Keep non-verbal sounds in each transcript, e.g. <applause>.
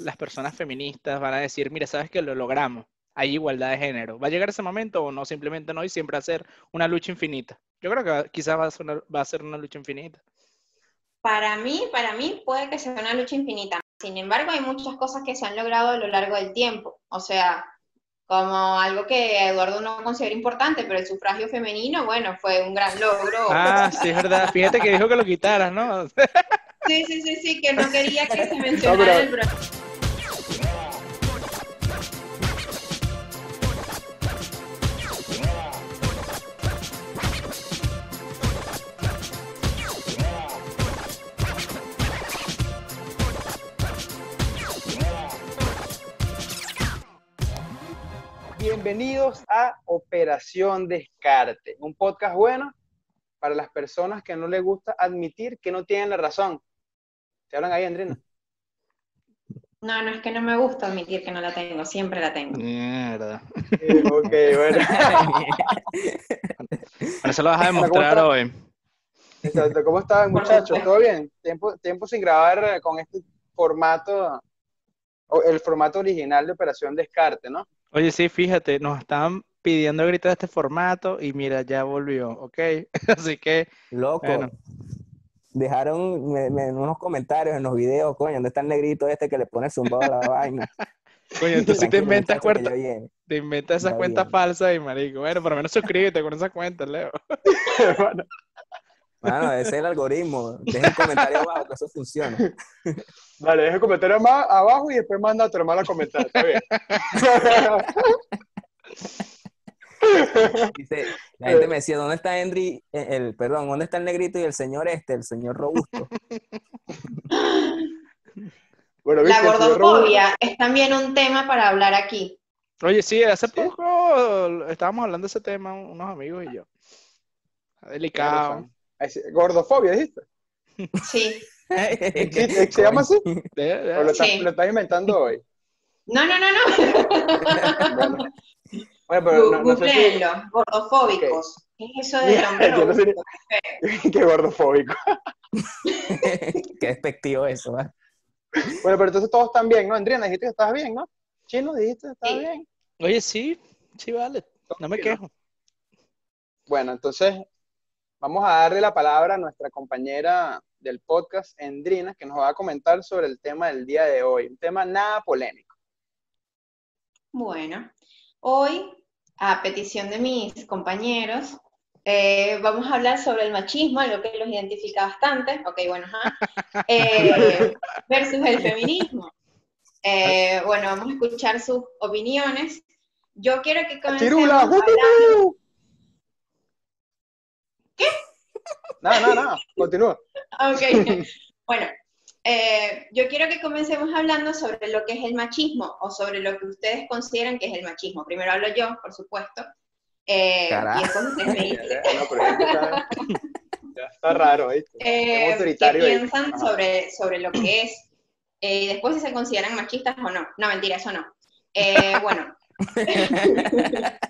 las personas feministas van a decir, mira, sabes que lo logramos, hay igualdad de género. ¿Va a llegar ese momento o no? Simplemente no y siempre va a ser una lucha infinita. Yo creo que quizás va a ser una, va a ser una lucha infinita. Para mí, para mí puede que sea una lucha infinita. Sin embargo, hay muchas cosas que se han logrado a lo largo del tiempo. O sea, como algo que Eduardo no considera importante, pero el sufragio femenino, bueno, fue un gran logro. Ah, sí, es verdad. Fíjate que dijo que lo quitaras, ¿no? <laughs> Sí, sí, sí, sí, que no quería que se <laughs> mencionara el Bienvenidos a Operación Descarte, un podcast bueno para las personas que no les gusta admitir que no tienen la razón. ¿Te hablan ahí, Andrina? <laughs> No, no es que no me gusta admitir que no la tengo, siempre la tengo. Mierda. ok, <laughs> bueno. eso lo vas a demostrar hoy. Exacto. ¿Cómo están, muchachos? ¿Todo bien? Tiempo, tiempo sin grabar con este formato, el formato original de Operación Descarte, ¿no? Oye, sí, fíjate, nos estaban pidiendo gritar este formato y mira, ya volvió, ¿ok? <laughs> Así que... Loco. Dejaron unos comentarios en los videos, coño, ¿dónde está el negrito este que le pone zumbado a la <laughs> vaina? Coño, entonces te inventas cuenta, te inventas esas cuentas falsas y marico. Bueno, por lo menos suscríbete con esas cuentas, Leo. <laughs> bueno. Bueno, ese es el algoritmo. Deja un comentario abajo que eso funciona. Vale, deja el comentario más abajo y después manda a tu hermano a comentar. Está bien. <laughs> Dice, la gente me decía, ¿dónde está Henry? Eh, el, perdón, ¿dónde está el negrito y el señor este, el señor robusto? <laughs> bueno, la gordofobia es también un tema para hablar aquí. Oye, sí, hace poco estábamos hablando de ese tema unos amigos y yo. Delicado. ¿Gordofobia dijiste? Sí. <laughs> <laughs> ¿Se llama así? ¿O lo, estás, inventando hoy? No, no, no, no. <laughs> bueno, pero no, gordofóbicos. ¿Qué es eso de hombre <laughs> Yo no sé Qué gordofóbico. Qué despectivo eso, ¿eh? Bueno, pero entonces todos están bien, ¿no? Andriana, dijiste que estabas bien, ¿no? Chino, dijiste que estabas bien. Oye, sí, sí, vale. No me quejo. Bueno, entonces vamos a darle la palabra a nuestra compañera del podcast, Endrina, que nos va a comentar sobre el tema del día de hoy, un tema nada polémico. Bueno, hoy, a petición de mis compañeros, eh, vamos a hablar sobre el machismo, algo que los identifica bastante, ok, bueno, <laughs> eh, versus el feminismo. Eh, bueno, vamos a escuchar sus opiniones. Yo quiero que comencemos hablando... ¿Qué? No, no, no, continúa. Ok, bueno, eh, yo quiero que comencemos hablando sobre lo que es el machismo o sobre lo que ustedes consideran que es el machismo. Primero hablo yo, por supuesto. Eh, y después ustedes me dicen. <laughs> ya está raro, ¿eh? ¿Qué piensan sobre, sobre lo que es? y después si se consideran machistas o no. No, mentira, eso no. bueno. <laughs>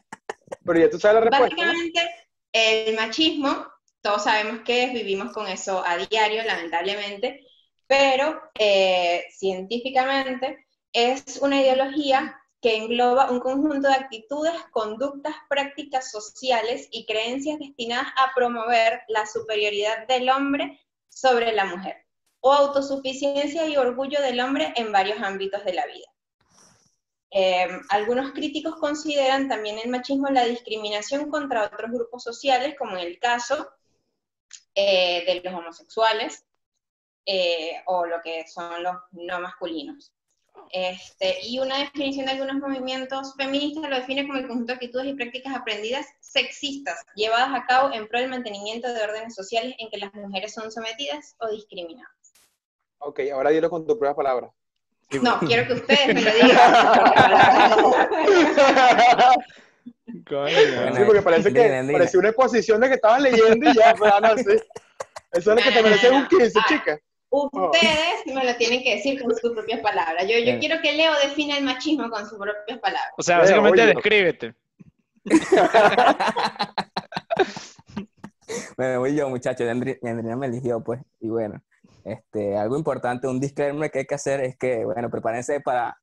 Pero ya tú sabes la respuesta. Básicamente, el machismo todos sabemos que vivimos con eso a diario, lamentablemente, pero eh, científicamente es una ideología que engloba un conjunto de actitudes, conductas, prácticas sociales y creencias destinadas a promover la superioridad del hombre sobre la mujer, o autosuficiencia y orgullo del hombre en varios ámbitos de la vida. Eh, algunos críticos consideran también el machismo la discriminación contra otros grupos sociales, como en el caso eh, de los homosexuales eh, o lo que son los no masculinos. Este, y una definición de algunos movimientos feministas lo define como el conjunto de actitudes y prácticas aprendidas sexistas llevadas a cabo en pro del mantenimiento de órdenes sociales en que las mujeres son sometidas o discriminadas. Ok, ahora dilo con tu prueba palabra. No, quiero que ustedes me lo digan. <laughs> sí, porque parece que parecía una exposición de que estaban leyendo y ya, pues, no, sí. Eso es lo que te merece un 15, ah, chica. Ustedes me lo tienen que decir con sus propias palabras. Yo, yo quiero que Leo defina el machismo con sus propias palabras. O sea, básicamente descríbete. <laughs> bueno, voy yo, muchachos. Andrea me eligió, pues. Y bueno. Este, algo importante, un disclaimer que hay que hacer es que, bueno, prepárense para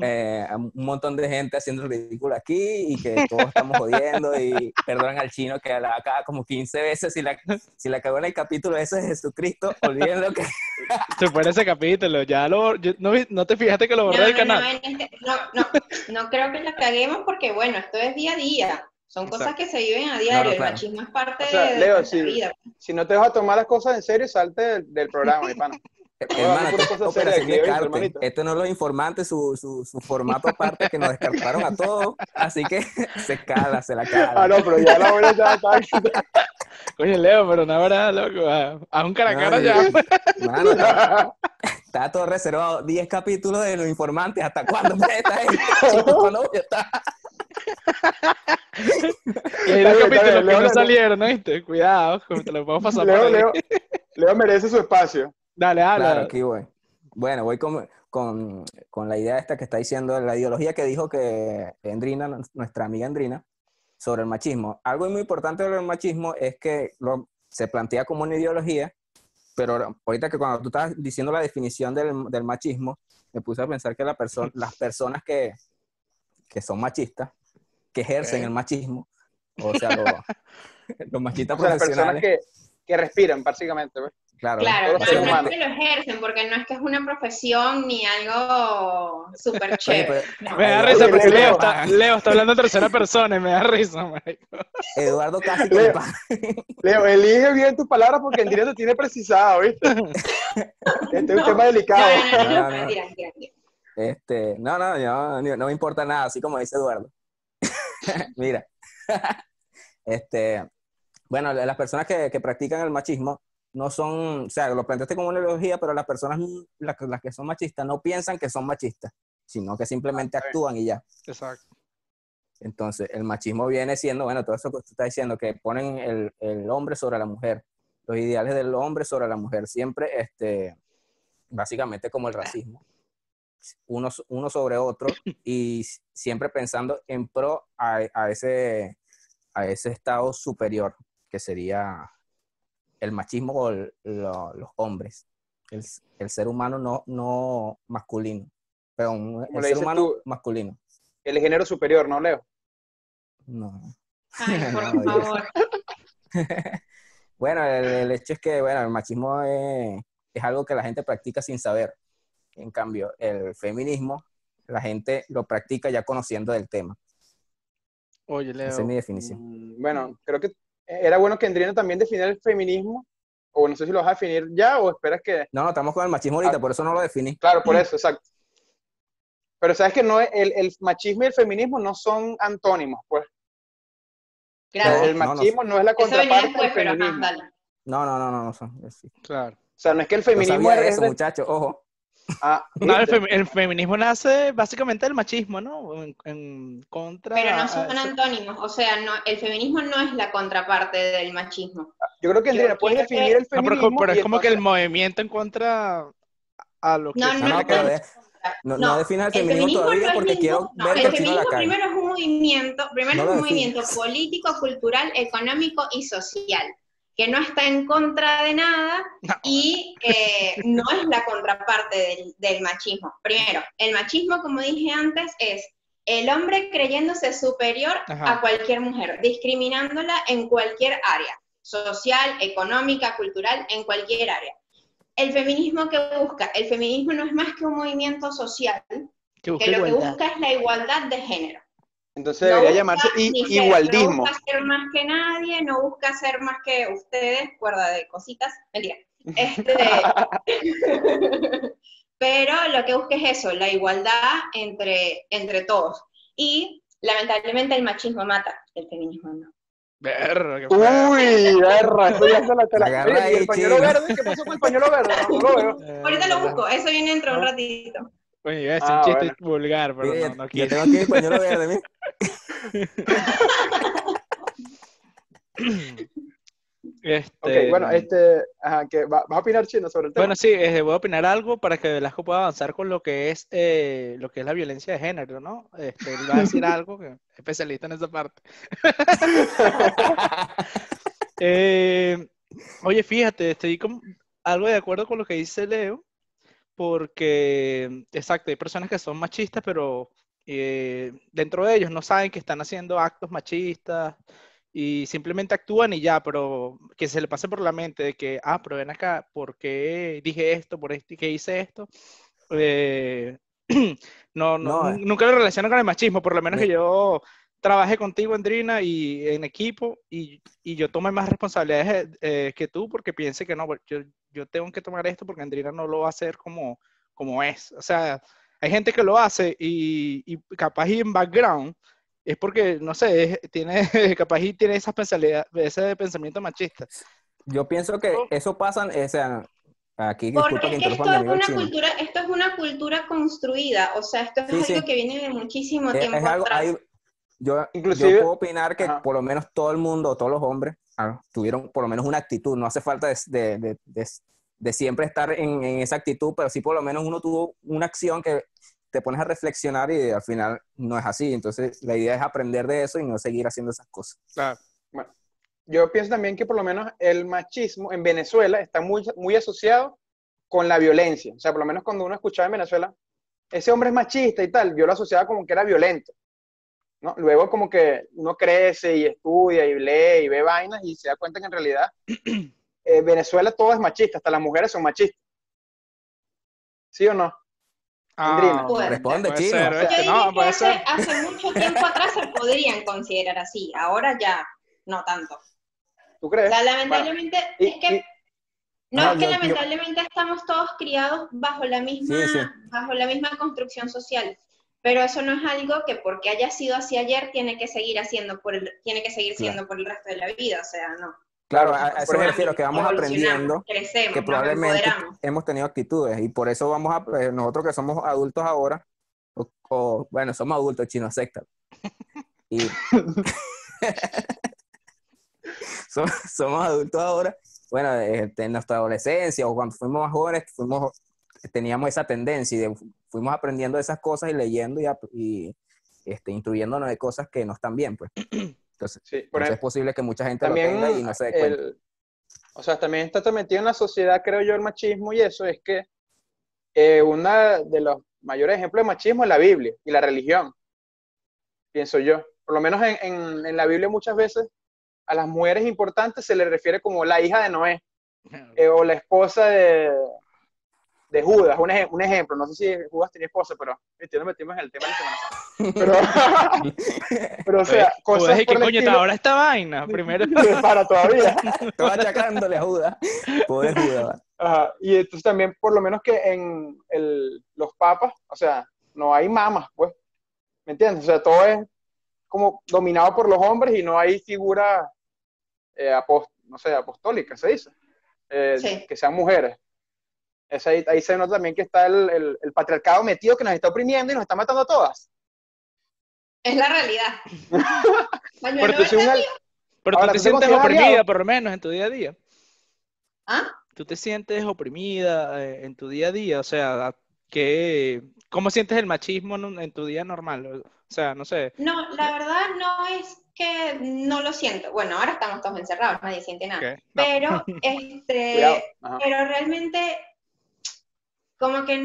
eh, un montón de gente haciendo ridículo aquí y que todos estamos jodiendo y perdonen al chino que la acaba como 15 veces si la, si la cagó en el capítulo ese de Jesucristo, olviden lo que... <laughs> Se fue ese capítulo, ya lo... yo- no, no te fijaste que lo borré No, del no, canal. este- no, no, no creo que la caguemos porque, bueno, esto es día a día. Son cosas que se viven a diario. claro. El machismo es parte O sea, de, de Leo, vida. Si no te vas a tomar las cosas en serio, salte del, del programa, mi pana. Hermano, pura esto no es los informantes, su, su, su formato aparte que nos descartaron a todos, así que <laughs> se cala, se la cala. Ah, no, pero ya la buena ya está. <laughs> Coño, Leo, pero no habrá, loco. A, a un cara a No, cara yo- ya. Mano, <laughs> está, está todo reservado. 10 capítulos de los informantes. ¿Hasta cuándo me está Y hay dos capítulos que Leo, no Leo. salieron, ¿no viste? Cuidado, te lo podemos pasar por Leo, ahí. Leo, Leo merece su espacio. Dale, habla. Claro, aquí voy. Bueno, voy con, con, con la idea esta que está diciendo, la ideología que dijo que Endrina, nuestra amiga Endrina, sobre el machismo. Algo muy importante sobre el machismo es que lo, se plantea como una ideología, pero ahorita que cuando tú estabas diciendo la definición del, del machismo, me puse a pensar que la perso- las personas que, que son machistas, que ejercen el machismo, o sea, los, <laughs> los machistas O sea, las personas profesionales, que, que respiran, básicamente. pues. claro, Claro, no, no es que lo ejercen, porque no es que es una profesión ni algo súper chévere. No. Me da risa Leo, porque Leo. Leo está, Leo está hablando en tercera persona y me da risa, marico. Eduardo casi Leo. elige bien tus palabras porque en directo tiene precisado, ¿viste? <laughs> Este es un tema delicado. No, no, no, No. Este, no, no me importa nada, así como dice Eduardo. <laughs> Mira, <laughs> este, bueno, las personas que, que practican el machismo no son, o sea, lo planteaste como una ideología, pero las personas, las, que- las que son machistas, no piensan que son machistas, sino que simplemente actúan y ya. Exacto. Entonces, el machismo viene siendo, bueno, todo eso que usted está diciendo, que ponen el, el hombre sobre la mujer, los ideales del hombre sobre la mujer, siempre, este, básicamente como el racismo, uno, uno sobre otro <coughs> y siempre pensando en pro a, a ese, a ese estado superior, que sería el machismo o el- lo- los hombres, el, el ser humano no, no masculino, perdón, Como el ser humano tú. masculino. El género superior, ¿no, Leo? No. Ay, <laughs> por No, favor. <laughs> Bueno, el, el hecho es que, bueno, el machismo es, es algo que la gente practica sin saber. En cambio, el feminismo, la gente lo practica ya conociendo del tema. Oye, Leo. Esa es mi definición. Mm, Bueno, creo que era bueno que Andrina también definiera el feminismo, o no sé si lo vas a definir ya, o esperas que... No, no, estamos con el machismo ahorita, por eso no lo definí. Claro, por eso, exacto. Pero sabes que no es- el, el machismo y el feminismo no son antónimos, pues. Gracias. el no, no. machismo no, es la contraparte pero. No, no, no, no, no son. sí. Claro. O sea, no es que el No feminismo sabía es... eso, de- muchachos, ojo. Ah, No, el, fem- el feminismo nace básicamente del machismo, ¿no? En, en contra. Pero no son antónimos, o sea, no, el feminismo no es la contraparte del machismo. Yo creo que Andrina, Yo puedes definir el No, pero, feminismo pero es como que el movimiento en contra a lo que No, No, no, pero no, no definas el el feminismo feminismo todavía no porque quiero no, ver el la feminismo primero es un movimiento, primero No es un movimiento político, cultural, económico y social, que no está en contra de nada No. y eh, no es la contraparte del, del machismo. Primero, el machismo, como dije antes, es el hombre creyéndose superior Ajá. a cualquier mujer, discriminándola en cualquier área, social, económica, cultural, en cualquier área. El feminismo que busca, el feminismo no es más que un movimiento social Que lo que busca es la igualdad de género. Entonces No debería busca llamarse igualdismo. No busca ser más que nadie, no busca ser más que ustedes, cuerda de cositas, mentira. <laughs> Este, <laughs> pero lo que busca es eso, la igualdad entre, entre todos. Y lamentablemente el machismo mata, el feminismo no. Qué feo. Uy, verra, esto ya se la te la- Agarra Oye, ¿y ahí, el pañuelo verde? ¿Qué pasó con el pañuelo verde? No, no lo veo. Eh, Ahorita lo verdad. busco, eso viene dentro de un ratito. Oye, iba a decir Ah, un chiste bueno. vulgar, pero Mira, no, no yo quiero. tengo aquí el pañuelo verde, mira. <laughs> Este, Ok, bueno, este, ajá, que va- ¿vas a opinar chino sobre el tema? Bueno, sí, eh, voy a opinar algo para que Velasco pueda avanzar con lo que es eh, lo que es la violencia de género, ¿no? Este, él va a decir <laughs> algo que es especialista en esa parte. <laughs> Eh, oye, fíjate, estoy como- algo de acuerdo con lo que dice Leo, porque, exacto, hay personas que son machistas, pero eh, dentro de ellos no saben que están haciendo actos machistas y simplemente actúan y ya, pero que se le pase por la mente de que, ah, pero ven acá, ¿por qué dije esto? ¿Por qué hice esto? Eh, <clears throat> no, no, No, eh. nunca lo relaciono con el machismo, por lo menos Me- que yo trabajé contigo, Andrina, y en equipo, y, y yo tome más responsabilidades eh, que tú, porque piense que no, yo, yo tengo que tomar esto porque Andrina no lo va a hacer como, como es. O sea, hay gente que lo hace y, y capaz y en background es porque, no sé, es- tiene, <laughs> capaz y tiene esa pensalidad, ese pensamiento machista. Yo pienso que eso pasa, o sea, aquí Porque disculpa que es que esto es una chino. cultura, esto es una cultura construida, o sea, esto es Sí, algo sí. que viene de muchísimo Es, tiempo es algo, atrás. hay- yo, Inclusive- yo puedo opinar que Ajá. por lo menos todo el mundo, todos los hombres, ah, tuvieron por lo menos una actitud. No hace falta de, de- de- de- siempre estar en, en esa actitud, pero sí por lo menos uno tuvo una acción que te pones a reflexionar y al final no es así. Entonces la idea es aprender de eso y no seguir haciendo esas cosas. Claro. Yo pienso también que por lo menos el machismo en Venezuela está muy, muy asociado con la violencia. O sea, por lo menos cuando uno escuchaba en Venezuela, ese hombre es machista y tal, yo lo asociaba como que era violento. ¿No? Luego como que uno crece y estudia y lee y ve vainas y se da cuenta que en realidad <clears throat> eh, Venezuela todo es machista, hasta las mujeres son machistas. ¿Sí o no? Andrina. Puede Responde, puede chino. ser, Yo ¿viste? diría No, puede hace, ser. hace mucho <laughs> tiempo atrás se podrían considerar así, ahora ya no tanto. ¿Tú crees? O sea, lamentablemente, Y- es que, y- no, No, es que yo- yo- lamentablemente estamos todos criados bajo la misma, Sí, sí. bajo la misma construcción social. Pero eso no es algo que porque haya sido así ayer tiene que seguir haciendo por el, tiene que seguir Claro. siendo por el resto de la vida, o sea, no. Claro, a, a eso me refiero, que vamos aprendiendo crecemos, que probablemente hemos tenido actitudes y por eso vamos a, eh, nosotros que somos adultos ahora, o, o, bueno, somos adultos, chino, acepta. Y <laughs> somos, somos adultos ahora, bueno, este, en nuestra adolescencia o cuando fuimos más jóvenes, fuimos, teníamos esa tendencia y de- fuimos aprendiendo esas cosas y leyendo y, y este, instruyéndonos de cosas que no están bien, pues. <clears throat> Entonces, Sí, por entonces es posible que mucha gente también lo tenga y no se dé cuenta. el, o sea, también está metido en la sociedad, creo yo, el machismo y eso es que eh, uno de los mayores ejemplos de machismo es la Biblia y la religión, pienso yo. Por lo menos en, en- en la Biblia muchas veces a las mujeres importantes se les refiere como la hija de Noé <laughs> eh, o la esposa de, de Judas, un, eje- un ejemplo. No sé si Judas tenía esposa, pero este, nos metimos en el tema de la Semana Santa. Pero, <laughs> pero o sea, Pues, cosas ¿qué por el coño ahora esta vaina? Primero, <laughs> para todavía. <laughs> Estoy achacándole a Judas. Pobre Judas. Ajá, Y entonces también, por lo menos que en el- los papas, o sea, no hay mamas, pues. ¿Me entiendes? O sea, todo es como dominado por los hombres y no hay figuras, eh, no sé, apostólicas, se dice, eh, Sí. que sean mujeres. Es ahí, ahí se nota también que está el, el- el patriarcado metido que nos está oprimiendo y nos está matando a todas. Es la realidad. <laughs> Pero tú, verde, eres un al- tío. pero Ahora, tú te ¿tú te sientes oprimida, aliado? por lo menos, en tu día a día. ¿Ah? Tú te sientes oprimida eh, en tu día a día, o sea, ¿qué, ¿cómo sientes el machismo en, un- en tu día normal? O sea, no sé. No, la verdad no es que no lo siento. Bueno, ahora estamos todos encerrados, nadie siente nada. ¿qué? No. Pero, <laughs> este, pero realmente como que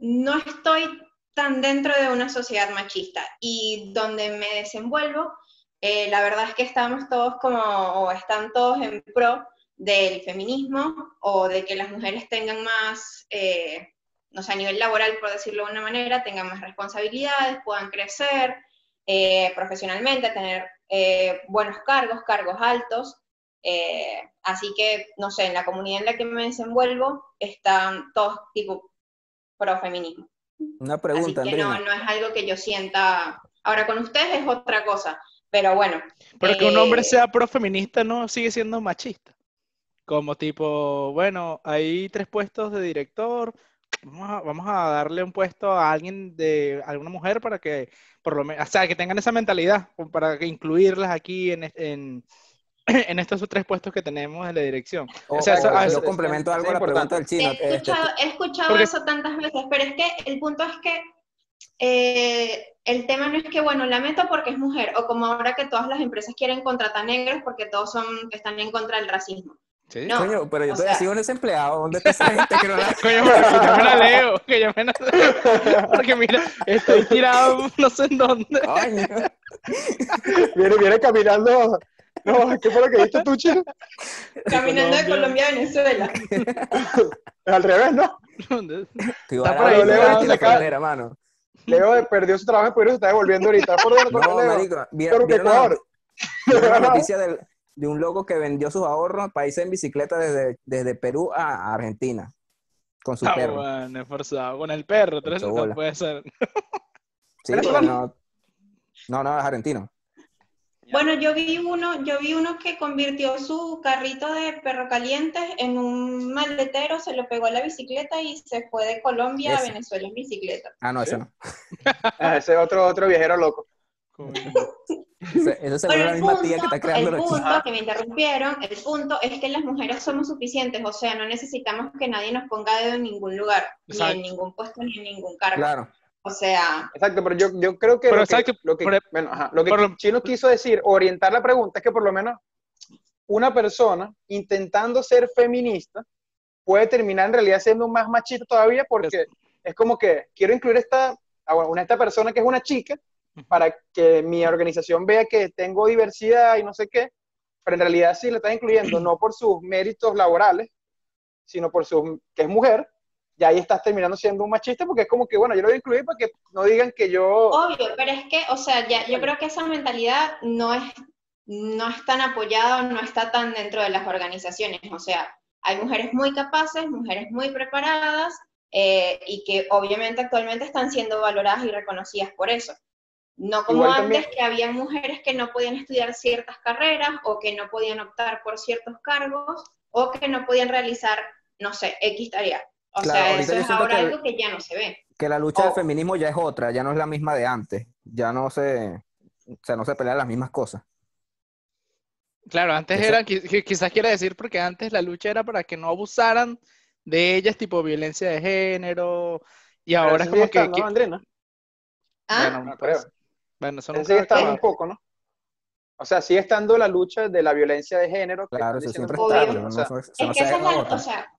no estoy tan dentro de una sociedad machista y donde me desenvuelvo, eh, la verdad es que estamos todos como, o están todos en pro del feminismo o de que las mujeres tengan más, eh, no sé, a nivel laboral, por decirlo de una manera, tengan más responsabilidades, puedan crecer eh, profesionalmente, tener buenos cargos, cargos altos. Así que, no sé, en la comunidad en la que me desenvuelvo están todos tipo pro feminismo. Una Así pregunta, que no, Andrina. no es algo que yo sienta. Ahora con ustedes es otra cosa, pero bueno. Pero que un hombre eh, sea profeminista no sigue siendo machista. Como tipo, bueno, hay tres puestos de director, vamos a, vamos a darle un puesto a alguien de alguna mujer para que, por lo menos, o sea, que tengan esa mentalidad, para que incluirlas aquí en, en, <clears throat> en estos tres puestos que tenemos en la dirección. O, sea, eso- yo complemento eso algo es a la pregunta importante. del chino. He Este, escuchado, he escuchado Porque- eso tantas veces, pero es que el punto es que eh, el tema no es que, bueno, la meto porque es mujer, o como ahora que todas las empresas quieren contratar negros porque todos son están en contra del racismo. Sí. No, Coño, pero yo todavía sea- sigo desempleado. ¿Dónde está esa gente que no la <laughs> Coño, pero que yo me la leo, que yo me la Porque mira, estoy tirado no sé en dónde. Coño. Viene, viene caminando. No, ¿qué fue lo que dijiste tú, Chino? Caminando de Colombia. A Venezuela. <laughs> Al revés, ¿no? Está por ahí, la Leo, acá. frontera, mano. Leo perdió su trabajo y se está devolviendo ahorita. ¿Por dónde? ¿Por No, Leo? marico. vi- Pero que ¿vieron la- la <laughs> noticia del- de un loco que vendió sus ahorros para irse en bicicleta desde, desde Perú a Argentina con su Ah, perro. bueno, esforzado. Con el perro, tres no puede ser. Sí, ¿Eres porque colombiano? no, no, no, es argentino. Bueno, yo vi uno, yo vi uno que convirtió su carrito de perro calientes en un maletero, se lo pegó a la bicicleta y se fue de Colombia a. Venezuela en bicicleta. Ah, no, ese no. Ah, ese es otro, otro viajero loco. <laughs> Ese, ese seguro Pero es la el misma punto, tía que está el creando la punto que me interrumpieron, el punto es que las mujeres somos suficientes, o sea, no necesitamos que nadie nos ponga dedo en ningún lugar, Exacto. ni en ningún puesto, ni en ningún cargo. Claro. O sea, Exacto, pero yo, yo creo que, Pero lo que, exacto, lo que- por- bueno, ajá, lo que por lo- Chino quiso decir, orientar la pregunta, es que por lo menos una persona intentando ser feminista puede terminar en realidad siendo más machista todavía porque es como que quiero incluir esta, a una, esta persona que es una chica para que mi organización vea que tengo diversidad y no sé qué, pero en realidad sí la está incluyendo no por sus méritos laborales, sino por su que es mujer, y ahí estás terminando siendo un machista porque es como que, bueno, yo lo voy a incluir para que no digan que yo... obvio, pero es que, o sea, ya, yo creo que esa mentalidad no es, no es tan apoyada, no está tan dentro de las organizaciones. O sea, hay mujeres muy capaces, mujeres muy preparadas, eh, y que obviamente actualmente están siendo valoradas y reconocidas por eso. No como Igual antes, también- que había mujeres que no podían estudiar ciertas carreras o que no podían optar por ciertos cargos o que no podían realizar, no sé, X tarea. O Claro, sea, eso es ahora que- algo que ya no se ve. Que la lucha del Oh. feminismo ya es otra, ya no es la misma de antes. Ya no se, o sea, no se pelean las mismas cosas. Claro, antes Eso- era, qui- qui- quizás quiere decir porque antes la lucha era para que no abusaran de ellas, tipo violencia de género, y Pero ahora es como que, estando, que- ¿no, Andrés, ¿no? ¿Ah? bueno, No pues, creo. bueno, eso Eso nunca sigue va a estando acabar. un poco, ¿no? O sea, sigue estando la lucha de la violencia de género. Claro, eso siempre está. no, no o sea, Es no que esa es la, o sea,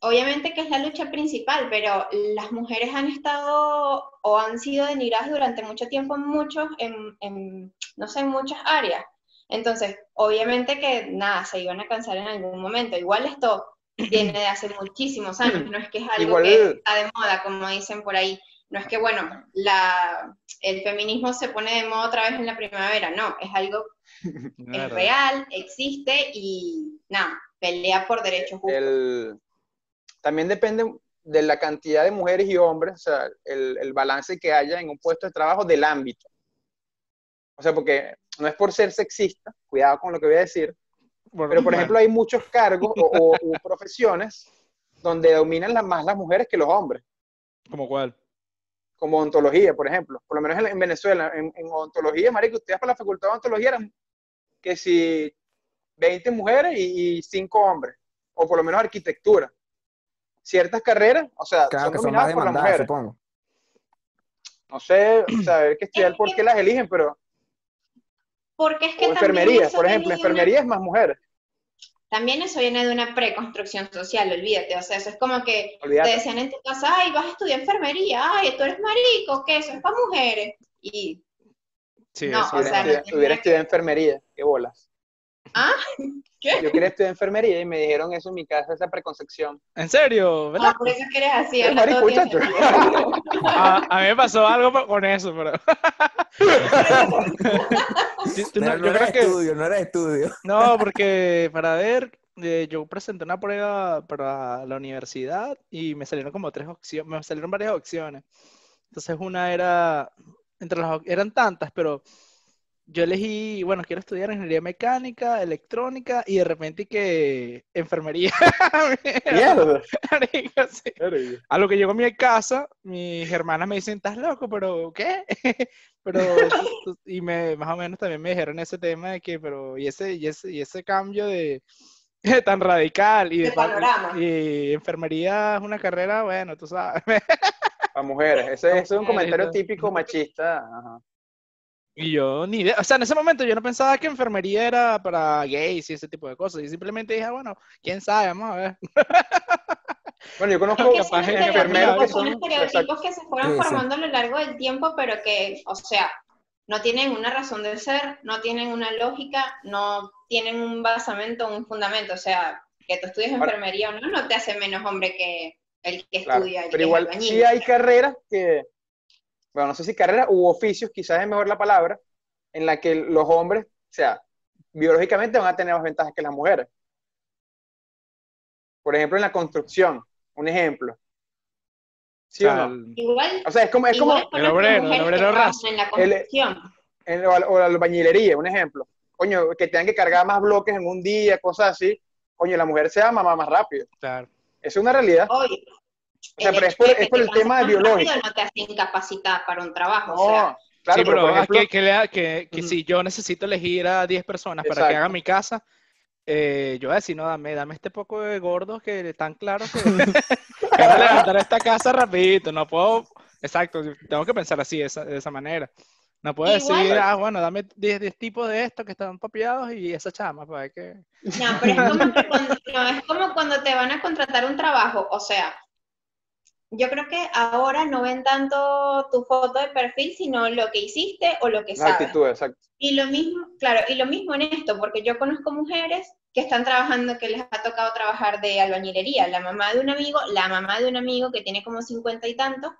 obviamente que es la lucha principal, pero las mujeres han estado o han sido denigradas durante mucho tiempo en muchos, en, en, no sé, en muchas áreas. Entonces, obviamente que nada, se iban a cansar en algún momento. Igual esto <clears throat> viene de hace muchísimos años, no es que es algo Igual- que está de moda, como dicen por ahí. No es que, bueno, la, el feminismo se pone de moda otra vez en la primavera, no, es algo <laughs> es real, existe y nada, pelea por derechos justos. el- también depende de la cantidad de mujeres y hombres, o sea, el, el balance que haya en un puesto de trabajo del ámbito. O sea, porque no es por ser sexista, cuidado con lo que voy a decir, Bueno, pero por bueno, ejemplo hay muchos cargos o, <laughs> profesiones donde dominan las- más las mujeres que los hombres, ¿Como cuál? como ontología, por ejemplo. Por lo menos en, en Venezuela, en, en ontología, marico, ustedes para la facultad de ontología eran que si 20 mujeres y, 5 hombres, o por lo menos arquitectura. Ciertas carreras, o sea, Claro son que son más dominadas por las mujeres. supongo. No sé, o sea, hay que estudiar por qué las eligen, pero Porque es que o también enfermería, por ejemplo, una- enfermería es más mujeres. también eso viene de una preconstrucción social, olvídate. O sea, eso es como que Olvídate. te decían en tu casa, ay, vas a estudiar enfermería, ay, tú eres marico, que eso es para mujeres. Y Sí, No, o sea, no estudiado enfermería, qué bolas. ¿Ah? ¿Qué? Yo quería estudiar enfermería y me dijeron eso en mi casa, esa preconcepción. ¿En serio? ¿Verdad? ah, por eso que eres así, muchacho. sentido. A, a mí me pasó algo con eso, pero... <laughs> Sí, tú no- no yo creo era que... estudio, no era estudio. <laughs> No, porque para ver, eh, yo presenté una prueba para la universidad y me salieron como tres opciones, me salieron varias opciones. Entonces una era, entre las, eran tantas, pero yo elegí, bueno, quiero estudiar ingeniería mecánica, electrónica y de repente que enfermería. <laughs> Mierda. Sí. A lo que llegó a mi casa, mis hermanas me dicen, ¿estás loco? ¿Pero qué? <laughs> Pero, <laughs> y me, más o menos también me dijeron ese tema de que, pero, y ese, y ese, y ese cambio de, tan radical y de, panorama. y enfermería es una carrera, bueno, tú sabes. Para mujeres. Ese, ese es un comentario típico machista. ajá. Y yo ni idea, o sea, en ese momento yo no pensaba que enfermería era para gays y ese tipo de cosas. Y simplemente dije, ah, bueno, quién sabe, vamos a ver. <laughs> Bueno, yo conozco Es que es enfermeros que estereotipos, son estereotipos que se fueron Sí, sí. formando a lo largo del tiempo, pero que, o sea, no tienen una razón de ser, no tienen una lógica, no tienen un basamento, un fundamento. O sea, que tú estudies Ahora- enfermería o no, no te hace menos hombre que el que Claro, estudia. el pero que es igual albañil. sí hay carreras que, bueno, no sé si carreras u oficios, quizás es mejor la palabra, en la que los hombres, o sea, biológicamente van a tener más ventajas que las mujeres. Por ejemplo, en la construcción, un ejemplo. ¿Sí O no? Igual, O sea, es como, es como el obrero, el obrero raso. en la construcción. o, o la albañilería, un ejemplo. Coño, que tengan que cargar más bloques en un día, cosas así. Coño, la mujer se va a mamar más rápido. claro. Es una realidad. Obvio. O sea, pero es por, que es por el tema biológico. No te hace incapacitada para un trabajo. No, o sea, claro, sí, pero por ah, ejemplo, que, que, lea- que, que Ujú. si yo necesito elegir a 10 personas para que Exacto. hagan mi casa, eh, yo voy a decir, no, dame, dame este poco de gordos que están claros que, <laughs> que van a levantar esta casa rapidito, no puedo, exacto, tengo que pensar así, de esa, de esa manera. No puedo Igual- decir, ah, bueno, dame 10, 10 tipos de estos que están papiados y esa chama, para ver que... No, pero es como, que cuando, no, es como cuando te van a contratar un trabajo, o sea, yo creo que ahora no ven tanto tu foto de perfil, sino lo que hiciste o lo que sabes. actitud, exacto. Y lo mismo, claro, y lo mismo en esto, porque yo conozco mujeres que están trabajando, que les ha tocado trabajar de albañilería. La mamá de un amigo, la mamá de un amigo que tiene como cincuenta y tantos,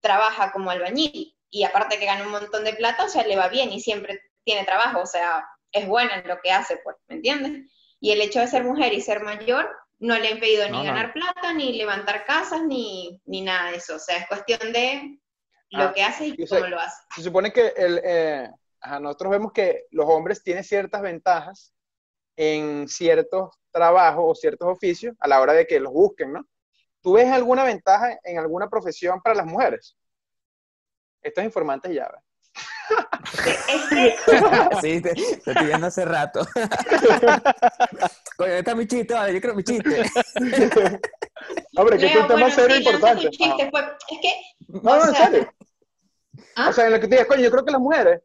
trabaja como albañil. Y aparte que gana un montón de plata, o sea, le va bien y siempre tiene trabajo, o sea, es buena en lo que hace, pues, ¿me entiendes? Y el hecho de ser mujer y ser mayor no le ha impedido No, ni no. ganar plata, ni levantar casas, ni, ni nada de eso. O sea, es cuestión de lo Ah, que hace y sé- cómo lo hace. Se supone que el, eh, ajá, nosotros vemos que los hombres tienen ciertas ventajas en ciertos trabajos o ciertos oficios a la hora de que los busquen, ¿no? ¿Tú ves alguna ventaja en alguna profesión para las mujeres? Estos informantes ya, ¿ves? Es que <laughs> Sí, te, te estoy viendo hace rato. <laughs> Coño, ¿dónde está mi chiste? Vale, yo creo mi chiste. Hombre, que es un tema serio importante. chiste, pues. Es que, No, no, en serio. ¿ah? O sea, en lo que te digas, coño, yo creo que las mujeres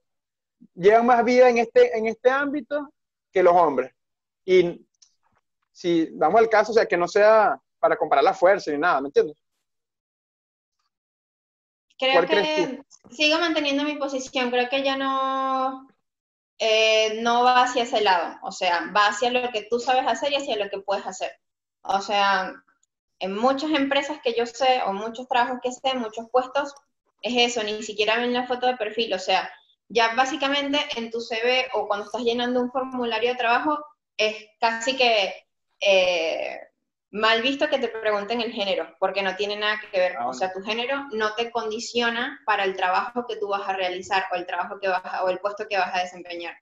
llevan más vida en este, en este ámbito que los hombres. Y si damos el caso, o sea, que no sea para comparar la fuerza ni nada, ¿me entiendes? creo ¿cuál que crees sigo manteniendo mi posición. Creo que ya no, eh, no va hacia ese lado. O sea, va hacia lo que tú sabes hacer y hacia lo que puedes hacer. O sea, en muchas empresas que yo sé, o muchos trabajos que sé, muchos puestos, es eso, ni siquiera ven la foto de perfil. O sea, ya básicamente en tu CV o cuando estás llenando un formulario de trabajo, es casi que eh, mal visto que te pregunten el género, porque no tiene nada que ver. Ah, O sea, tu género no te condiciona para el trabajo que tú vas a realizar o el trabajo que vas a- o el puesto que vas a desempeñar.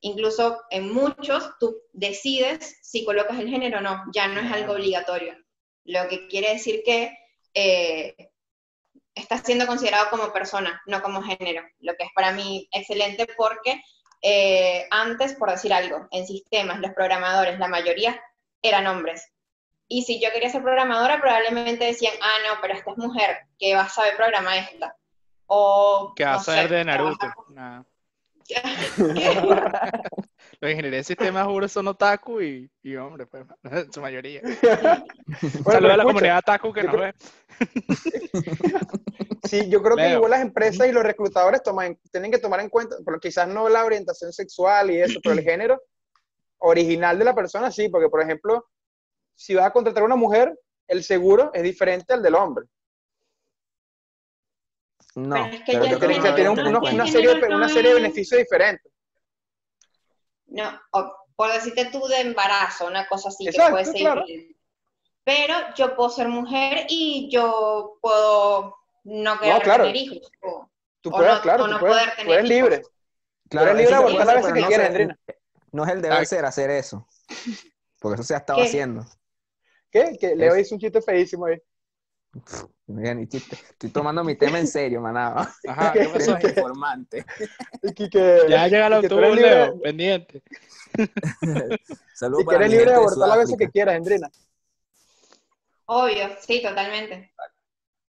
Incluso en muchos tú decides si colocas el género o no, ya no es algo obligatorio. Lo que quiere decir que eh, estás siendo considerado como persona, no como género, lo que es para mí excelente porque eh, antes, por decir algo, en sistemas, los programadores, la mayoría eran hombres. Y si yo quería ser programadora, probablemente decían, ah, no, pero esta es mujer, que va a saber programar esta. O, <laughs> ¿Qué no vas a saber sé, de Naruto? Los ingeniería de sistemas juro son otaku y, y hombre, pues, en <laughs> su mayoría. Bueno, Saludos a la escucha, comunidad otaku que yo nos creo- ve. <laughs> Sí, yo creo que igual las empresas y los reclutadores toman, tienen que tomar en cuenta, pero quizás no la orientación sexual y eso, pero el <clears throat> género original de la persona sí, porque por ejemplo, si vas a contratar a una mujer, el seguro es diferente al del hombre. No, Pero es que pero ya no tiene un- unos- una, serie de, género una no serie de es- beneficios diferentes. No, o por decirte tú de embarazo, una cosa así Exacto, que puede ser claro. diferente. Pero yo puedo ser mujer y yo puedo no querer claro. tener hijos. o- Tú O puedes, no- claro, o tú, no puedes, poder tú tener eres hijos. libre. Claro, eres libre de abortar las pero veces que no quieras, Andrina. No es el deber ser hacer eso. Porque eso se ha estado ¿Qué? haciendo. ¿Qué? Que Leo Es- hizo un chiste feísimo ahí. Mira, ni chiste. Estoy tomando mi tema en serio, manado. <laughs> Ajá, ¿qué pasó? <laughs> Informante. Que, que- <laughs> Ya llega el autobús, libre- Leo, pendiente. Saludos y que para eres mi libre de abortar las veces que quieras, Andrina. Obvio, sí, totalmente.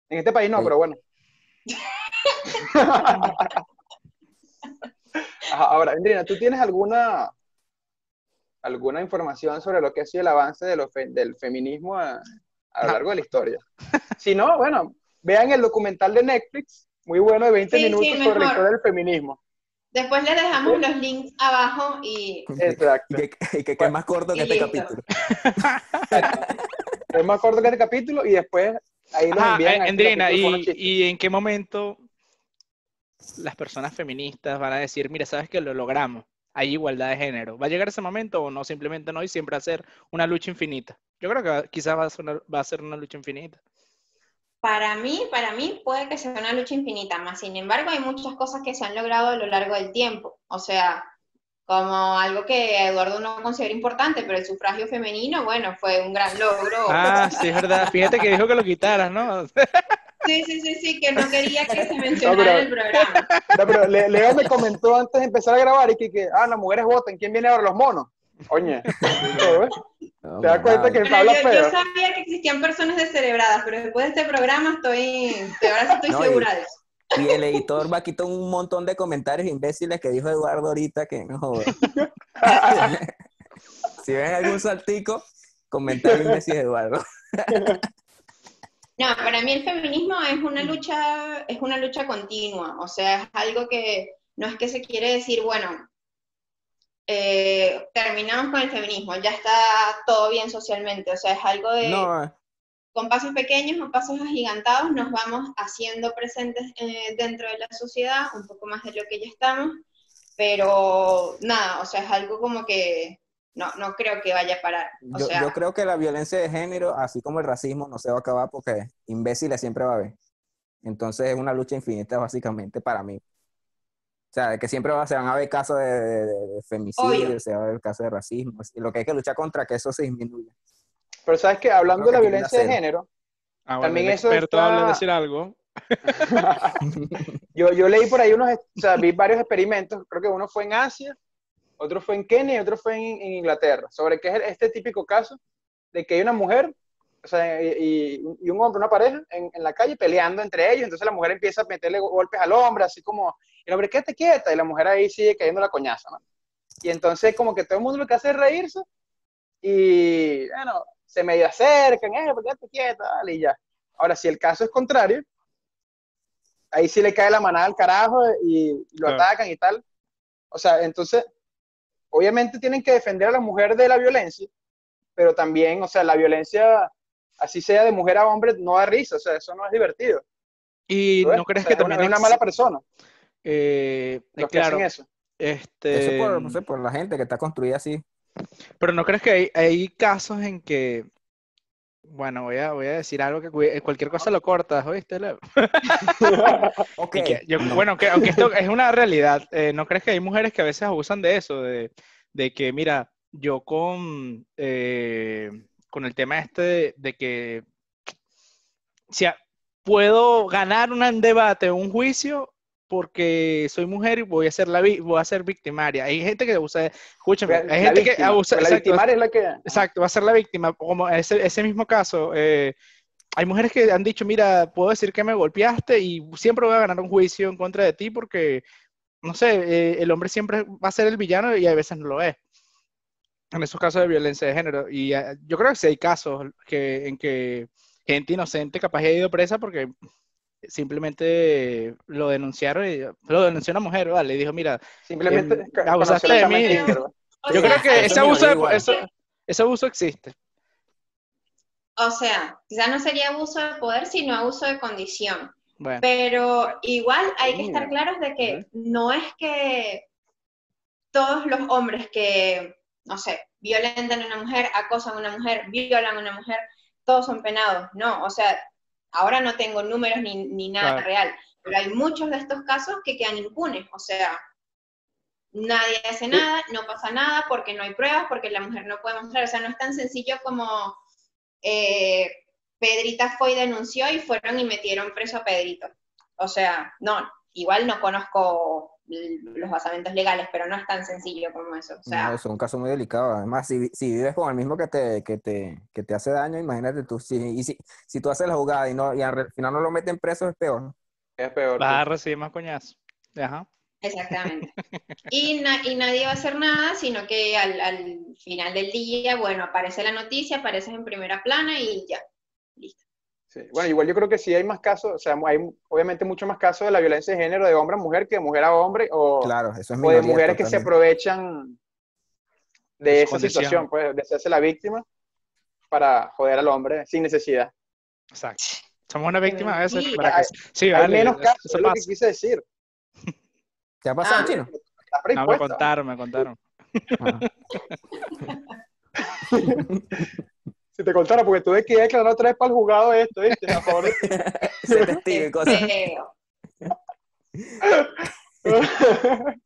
En este país no, Sí. pero bueno. Ajá, ahora, Andrina, ¿tú tienes alguna, alguna información sobre lo que ha sido el avance de fe- del feminismo a, a lo largo de la historia? <laughs> Si no, bueno, vean el documental de Netflix, muy bueno, de 20 Sí, sí, minutos sobre la historia del feminismo. Después les dejamos los links abajo y Exacto. Y que, y que quede más corto que Y este listo. capítulo. Es más corto que este capítulo y después ahí Ajá, envían eh, este Andrina, ¿y, y en qué momento las personas feministas van a decir, mira, sabes que lo logramos, hay igualdad de género? ¿Va a llegar ese momento o no? Simplemente no y siempre va a ser una lucha infinita. Yo creo que quizás va a ser una, va a ser una lucha infinita. para mí, para mí puede que sea una lucha infinita, más sin embargo hay muchas cosas que se han logrado a lo largo del tiempo. O sea, como algo que Eduardo no considera importante, pero el sufragio femenino, bueno, fue un gran logro. Ah, sí, es verdad. Fíjate que dijo que lo quitaras, ¿no? <laughs> Sí, sí, sí, sí, que no quería que se <laughs> mencionara pero- en el programa. <laughs> No, pero Le- Leo me comentó antes de empezar a grabar y que, que, ah, las mujeres votan, ¿quién viene ahora? Los monos. Oye, <laughs> ¿te das cuenta que habla yo, yo sabía que existían personas descerebradas, pero después de este programa estoy, de ahora sí estoy No, y- segura de eso. Y el editor va a quitar un montón de comentarios imbéciles que dijo Eduardo ahorita que no joder. si ven algún saltico, comentario imbécil de Eduardo. No, para mí el feminismo es una lucha, es una lucha continua, o sea, es algo que no es que se quiere decir, bueno, eh, terminamos con el feminismo, ya está todo bien socialmente, o sea, es algo de, No, eh, con pasos pequeños o pasos agigantados, nos vamos haciendo presentes eh, dentro de la sociedad, un poco más de lo que ya estamos, pero nada, o sea, es algo como que no, no creo que vaya a parar, o yo, sea, yo creo que la violencia de género, así como el racismo, no se va a acabar porque imbéciles siempre va a haber. Entonces es una lucha infinita básicamente para mí. O sea, que siempre va- se van a ver casos de, de- de- de femicidio, Obvio. se va a ver casos de racismo. Y lo que hay que luchar contra que eso se disminuya. Pero sabes que hablando Creo de la que violencia de género, Ah, bueno, También el eso experto está- habla de decir algo. <laughs> yo, yo leí por ahí unos, o sea, vi varios experimentos, creo que uno fue en Asia, otro fue en Kenia y otro fue en, en Inglaterra, sobre qué es este típico caso de que hay una mujer, o sea, y, y- un hombre, una pareja, en, en la calle peleando entre ellos, entonces la mujer empieza a meterle golpes al hombre, así como, el hombre, quédate quieta, y la mujer ahí sigue cayendo la coñaza, ¿no? Y entonces como que todo el mundo lo que hace es reírse, y bueno, se medio acercan, eh, pues quédate quieta, dale, y ya. Ahora, si el caso es contrario, ahí sí le cae la manada al carajo y, y lo Claro. atacan y tal. O sea, entonces, obviamente tienen que defender a la mujer de la violencia, pero también, o sea, la violencia, así sea de mujer a hombre, no da risa, o sea, eso no es divertido. Y no crees O sea, que es una- también es una mala persona eh, que claro, hacen eso. este, Eso por, no sé, por la gente que está construida así. pero no crees que hay, hay casos en que, bueno, voy a, voy a decir algo que cu- cualquier cosa lo cortas, ¿oíste, Leo? <laughs> Ok. Y que yo- no. Bueno, que, aunque esto es una realidad, eh, ¿no crees que hay mujeres que a veces abusan de eso? De, de que, mira, yo con, eh, con el tema este de, de que si a- puedo ganar un debate o un juicio porque soy mujer y voy a ser la voy a ser victimaria. Hay gente que abusa, escúchame, hay La gente que víctima, abusa, porque la exacto, victimaria es la que... Exacto, va a ser la víctima. Como ese, ese mismo caso, eh, hay mujeres que han dicho, mira, puedo decir que me golpeaste y siempre voy a ganar un juicio en contra de ti porque, no sé, eh, el hombre siempre va a ser el villano y a veces no lo es. En esos casos de violencia de género. Y eh, yo creo que sí hay casos que, en que gente inocente capaz ha ido presa porque simplemente lo denunciaron y lo denunció una mujer, ¿vale? Y dijo, mira, Simplemente Em, abusaste de mí. Yo sea, creo que ese abuso, eso- ese abuso existe. O sea, quizás no sería abuso de poder, sino abuso de condición. Bueno. Pero igual hay que estar claros de que no es que todos los hombres que, no sé, violentan a una mujer, acosan a una mujer, violan a una mujer, todos son penados. No, o sea, ahora no tengo números ni, ni nada Claro. real, pero hay muchos de estos casos que quedan impunes. O sea, nadie hace nada, no pasa nada porque no hay pruebas, porque la mujer no puede mostrar. O sea, no es tan sencillo como eh, Pedrita fue y denunció y fueron y metieron preso a Pedrito. O sea, no, igual no conozco los basamentos legales, pero no es tan sencillo como eso. O sea, No, eso es un caso muy delicado. Además, si, si vives con el mismo que te, que te, que te hace daño, imagínate tú. Si, y si, si tú haces la jugada y, no, y al final no lo meten preso, es peor. Es peor. Vas sí. a recibir más coñazos. Ajá. Exactamente. <laughs> Y, na- y nadie va a hacer nada, sino que al, al final del día, bueno, aparece la noticia, apareces en primera plana y ya. Listo. Sí, Bueno, igual yo creo que sí hay más casos, o sea, hay obviamente mucho más casos de la violencia de género de hombre a mujer que de mujer a hombre, o, Claro, eso es o de mujeres que se aprovechan de esa condición. situación, pues, de hacerse la víctima para joder al hombre sin necesidad. Exacto. Somos una víctima a veces. Sí, para que- hay- sí, hay vale, menos eso- casos, eso es lo que quise decir. ¿Te ha pasado, Ah. chino? No, me contaron, me contaron. Ajá. <laughs> Te contara, porque tuve que declarar otra vez para el juzgado esto, ¿viste? A favor de- Ser testigo y cosas. <laughs>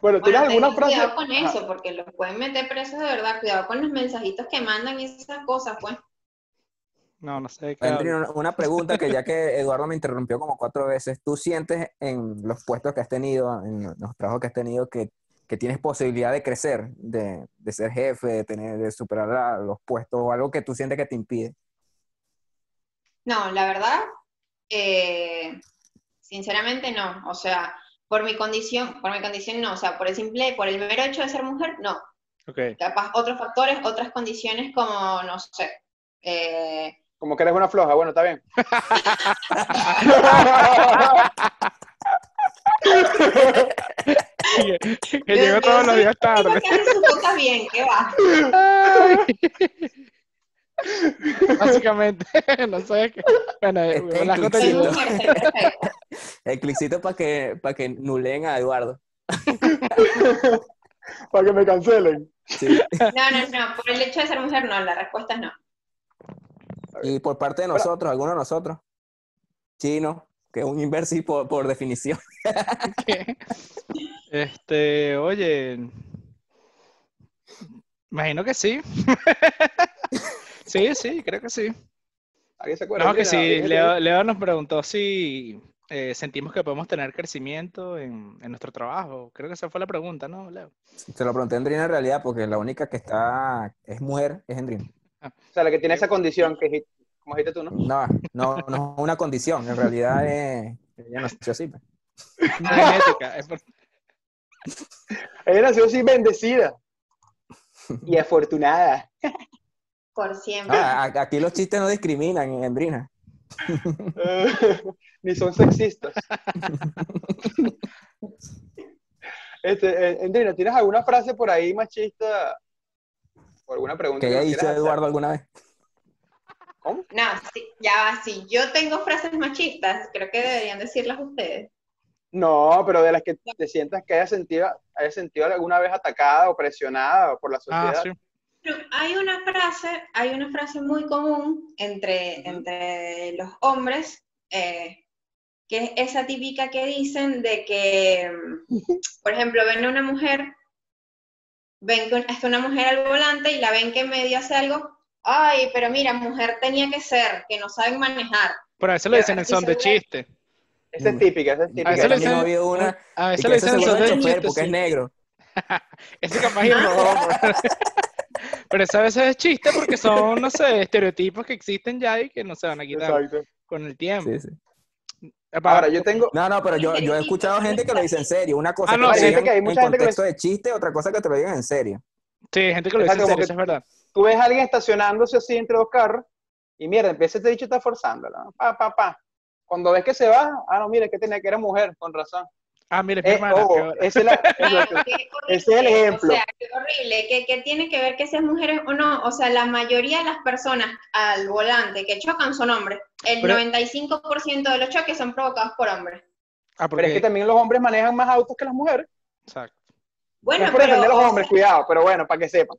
Bueno, ¿tienes Bueno, alguna frase? cuidado con eso, porque los pueden meter presos de verdad. Cuidado con los mensajitos que mandan y esas cosas, pues. No, no sé una pregunta que ya que Eduardo me interrumpió como cuatro veces, ¿tú sientes en los puestos que has tenido, en los trabajos que has tenido, que, que tienes posibilidad de crecer, de, de ser jefe, de, tener, de superar la- los puestos o algo que tú sientes que te impide? No, la verdad, eh, sinceramente no. O sea, por mi condición, por mi condición no. O sea, por el simple, por el mero hecho de ser mujer, no. Ok. Capaz otros factores, otras condiciones como, no sé. eh, Como que eres una floja, bueno, está bien. <laughs> <laughs> que que llego todos los días tarde. Que hace sus cosas bien, ¿qué va? <laughs> Básicamente, <laughs> no sé qué. Bueno, eh, Este soy perfecta. El cliccito para que, para que nuleen a Eduardo. <laughs> para que me cancelen. Sí. No, no, no, por el hecho de ser mujer no, la respuesta es no. Y por parte de nosotros, alguno de nosotros, chino, que es un imbécil por, por definición. <laughs> Este, oye, imagino que sí. <laughs> Sí, sí, creo que sí. ¿Alguien se acuerda? No, que sí. alguien- Leo, Leo nos preguntó si eh, sentimos que podemos tener crecimiento en, en nuestro trabajo. Creo que esa fue la pregunta, ¿no, Leo? Se lo pregunté a Andrina en realidad porque la única que está, es mujer, es Andrina. O sea, la que tiene esa condición, que como dijiste tú, ¿no? No, no, no es una condición, en realidad es, ella nació así. pues. Genética. es por- Ella nació así bendecida y afortunada. Por siempre. Ah, aquí los chistes no discriminan, Andrina. Eh, <laughs> Ni son sexistas. Este, eh, Endrina, ¿tienes alguna frase por ahí machista? ¿O alguna pregunta? Que haya dicho? Eduardo alguna vez. ¿Cómo? No, sí, ya va, si yo tengo frases machistas, creo que deberían decirlas ustedes. No, pero de las que te sientas que hayas sentido, hayas sentido alguna vez atacada o presionada por la Ah, sociedad. sí. Pero hay una frase, hay una frase muy común entre, entre los hombres, eh, que es esa típica que dicen de que, mm, por ejemplo, ven a una mujer, ven que está una mujer al volante y la ven que medio hace algo, ay, pero mira, mujer tenía que ser, que no saben manejar. Pero a veces lo dicen en son de chiste. Esa es típica, esa es A típica. veces Yo le dicen- una A dicen en son es de chiste. porque es negro. <laughs> Ese capaz y no. <laughs> <laughs> Pero esa a veces es chiste porque son, no sé, estereotipos que existen ya y que no se van a quitar Exacto. con el tiempo. Sí, sí. Epa, Ahora, yo tengo, No, no, pero yo, yo he escuchado gente que lo dice en serio. Una cosa Ah, que no, sí. que hay en mucha que contexto de chiste, otra cosa que te lo digan en serio. Sí, hay gente que lo dice en serio, eso es verdad. Tú ves a alguien estacionándose así entre dos carros y mierda, empieza este dicho está forzándola. Pa, pa, pa. Cuando ves que se va, ah, no, mira, que tenía que era mujer, con razón. Ah, mira, es mi Eh, hermana. ojo, qué hora. esa es la- Claro, <laughs> Ese es el ejemplo. O sea, qué horrible. ¿Qué, qué tiene que ver que seas mujer o no? O sea, la mayoría de las personas al volante que chocan son hombres. El Pero- 95% de los choques son provocados por hombres. Ah, Pero porque... es que también los hombres manejan más autos que las mujeres. Exacto. Bueno, no es por pero. defender a los o hombres, sea, cuidado, pero bueno, para que sepan.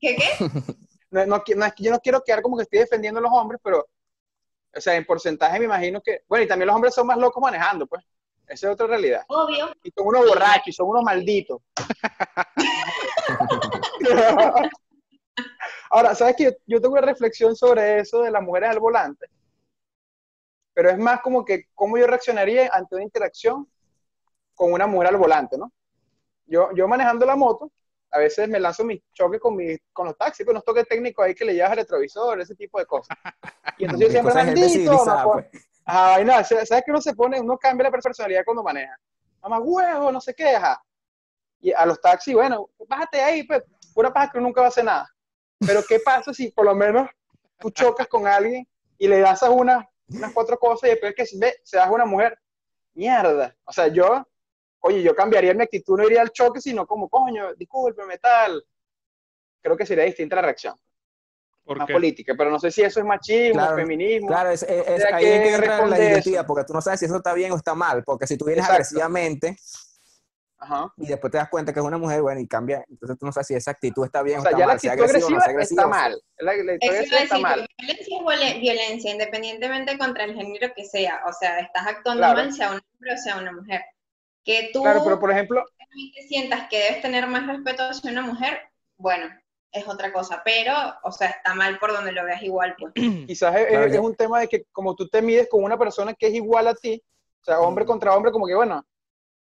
¿Qué qué? <laughs> No, no, no es que yo no quiero quedar como que estoy defendiendo a los hombres, pero, o sea, en porcentaje me imagino que, bueno, y también los hombres son más locos manejando, pues. Esa es otra realidad. Obvio. Y son unos borrachos, y son unos malditos. <laughs> Ahora, ¿sabes qué? Yo, yo tengo una reflexión sobre eso de las mujeres al volante, pero es más como que cómo yo reaccionaría ante una interacción con una mujer al volante, ¿no? Yo, yo manejando la moto, a veces me lanzo mis choques con, mis, con los taxis, con los toques técnicos ahí que le llevas al retrovisor, ese tipo de cosas. Y entonces yo <laughs> siempre, maldito, pues. Ay, no, ¿sabes que uno se pone, uno cambia la personalidad cuando maneja? mamá huevo, no sé qué, ajá. Y a los taxis, bueno, bájate ahí, pues, pura paja que uno nunca va a hacer nada. Pero ¿qué pasa si por lo menos tú chocas con alguien y le das a una, unas cuatro cosas y después que se, ve, se das a una mujer? Mierda. O sea, yo, oye, yo cambiaría mi actitud, no iría al choque, sino como, coño, discúlpeme, tal. Creo que sería distinta la reacción ¿Por más qué? política, pero no sé si eso es machismo, Claro, feminismo. Claro, es, es- es- sea, ahí que es que entra la identidad, porque tú no sabes si eso está bien o está mal, porque si tú vienes Exacto. agresivamente Ajá. y después te das cuenta que es una mujer, bueno, y cambia, entonces tú no sabes si esa actitud está bien O o, sea, está ya la mal, sea actitud agresiva o no sea agresiva está mal. La, la actitud Eso a agresiva está mal. violencia es violencia, independientemente contra el género que sea. O sea, estás actuando Claro. mal, sea un hombre o sea una mujer. Que tú Claro, pero por ejemplo, sientas que debes tener más respeto hacia una mujer, bueno, es otra cosa. Pero, o sea, está mal por donde lo veas igual, pues. <clears throat> quizás es, Claro, es ya. un tema de que como tú te mides con una persona que es igual a ti, o sea, hombre contra hombre, como que bueno,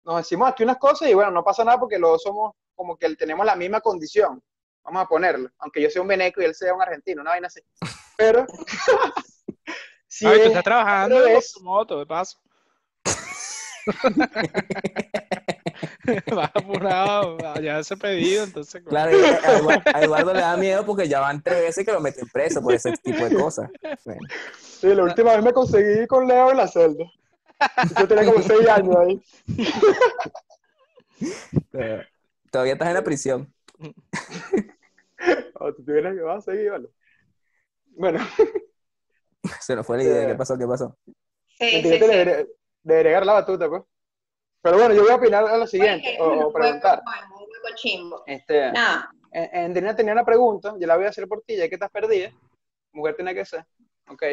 nos decimos aquí unas cosas y bueno, no pasa nada porque los dos somos como que tenemos la misma condición. Vamos a ponerlo, aunque yo sea un veneco y él sea un argentino, una vaina así. Pero, <laughs> <laughs> si Ay, tú es- estás trabajando tu moto, de paso. <laughs> Vas apurado, ya ese pedido, entonces. <laughs> Claro, a, Eduardo, a Eduardo le da miedo porque ya van tres veces que lo meten preso por ese tipo de cosas. Bueno, sí, la última vez me conseguí con Leo en la celda. Yo tenía como seis años ahí. pero todavía estás en la prisión. <laughs> Oh, tú tuvieras que vas a seguir, ¿vale? Bueno, Se nos fue la idea. ¿Qué pasó? ¿Qué pasó? Sí, sí, sí. De, agregar la batuta, pues. Pero bueno, yo voy a opinar a lo siguiente, o, preguntar. bueno, un hueco chimbo. Este, Nada, Andrina tenía una pregunta, yo la voy a hacer por ti, ya que estás perdida. Mujer tiene que ser. Ok. <laughs>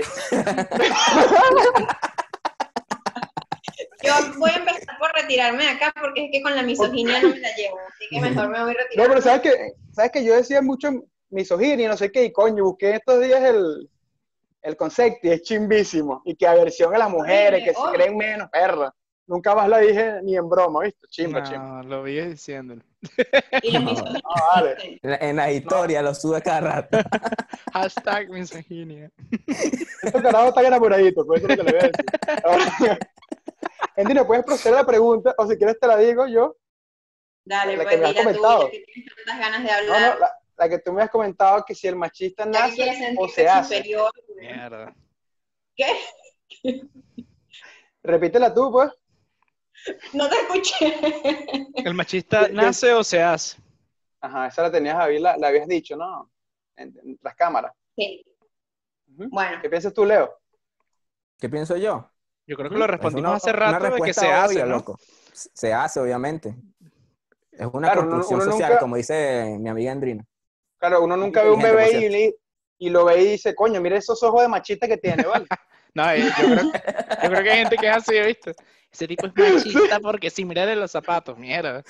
yo voy a empezar por retirarme de acá porque es que con la misoginia no me la llevo. Así que mejor me voy No, retirando. pero sabes que, sabes que yo decía mucho misoginia y no sé qué, y coño, busqué estos días el, el concepto y es chimbísimo. Y que aversión a las mujeres, que se creen menos, perra. Nunca más la dije ni en broma, ¿viste? Chimba, chimba. <laughs> No, lo vi diciéndolo. No, vale. En la, historia lo sube cada rato. <laughs> Hashtag misoginia. Estos carajos están enamoraditos, por eso es lo que le voy a decir. <laughs> ¿puedes proceder a la pregunta? O si quieres te la digo yo. Dale, La pues que me has tú, comentado. ya que tienes tantas ganas de No, hablar. no, la, la que tú me has comentado que si el machista nace o se hace. superior. Mierda. ¿Qué? <laughs> Repítela tú, pues. No te escuché. ¿El machista ¿Qué- qué- nace o se hace? Ajá, esa la tenías, Javi, la, la habías dicho, ¿no? En, en las cámaras. Sí. Bueno, ¿Qué piensas tú, Leo? ¿Qué pienso yo? Yo creo que lo Es respondimos una- hace rato de que respuesta se hace, loco. Se hace, obviamente. Es una Claro, uno- construcción uno social, nunca- como dice mi amiga Andrina. Claro, uno nunca ve un bebé y, lo ve y dice, coño, mira esos ojos de machista que tiene, ¿vale? <laughs> No, yo creo, yo creo que hay gente que es así, ¿viste? Ese tipo es machista <laughs> porque si mira los zapatos, mierda.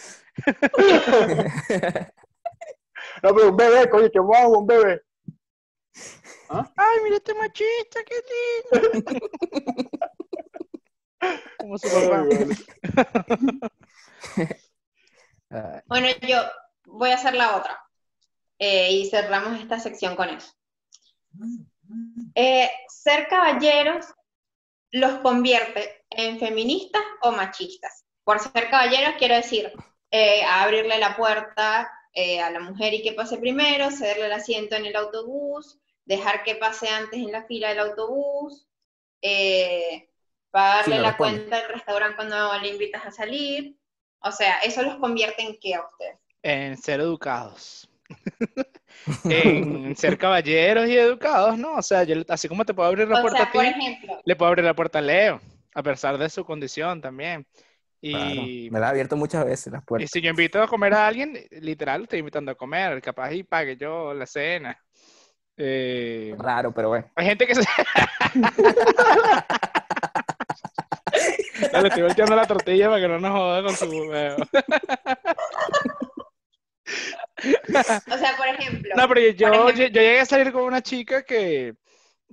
No, pero un bebé, coño, qué guapo, un bebé. Ay, mira este machista, qué lindo. <laughs> Como su papá. Ay, vale. Ah, bueno, yo voy a hacer la otra. Eh, y cerramos esta sección con eso. Eh, ser caballeros los convierte en feministas o machistas. Por ser caballeros quiero decir eh, abrirle la puerta eh, a la mujer y que pase primero, cederle el asiento en el autobús, dejar que pase antes en la fila del autobús, eh, pagarle Sí, la cuenta del restaurante cuando le invitas a salir. O sea, eso los convierte en qué a ustedes. En ser educados. <laughs> en ser caballeros y educados, ¿no? O sea, yo, así como te puedo abrir la O puerta sea, a ti, ejemplo, le puedo abrir la puerta a Leo, a pesar de su condición también. claro. Y, Me la ha abierto muchas veces las y puertas. si yo invito a comer a alguien, literal, estoy invitando a comer, capaz y pague yo la cena. Eh, Raro, pero bueno. hay gente que se... <laughs> <laughs> Dale, estoy volteando la tortilla para que no nos joda con su huevo. O sea, por ejemplo, No, pero yo, ejemplo- yo llegué a salir con una chica que,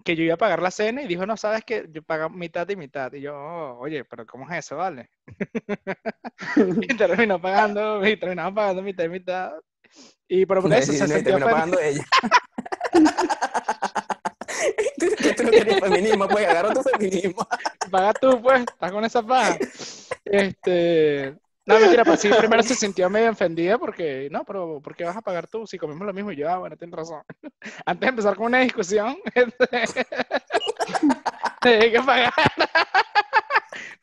que yo iba a pagar la cena y dijo, no, sabes que yo pago mitad y mitad. Y yo, "Oh, oye, pero ¿cómo es eso, vale? <laughs> y terminó pagando, y terminamos pagando mitad y mitad. Y por por eso Y- se y sentía terminó pagando ella. <laughs> ¿Qué tú no quieres feminismo? Pues agarra tu feminismo. Paga tú, pues, estás con esa paja. Este, no, mentira, pues sí, primero se sintió medio ofendida porque, no, pero ¿por qué vas a pagar tú si comemos lo mismo? Yo, ah, bueno, tienes razón. <laughs> Antes de empezar con una discusión, <laughs> tenía que pagar.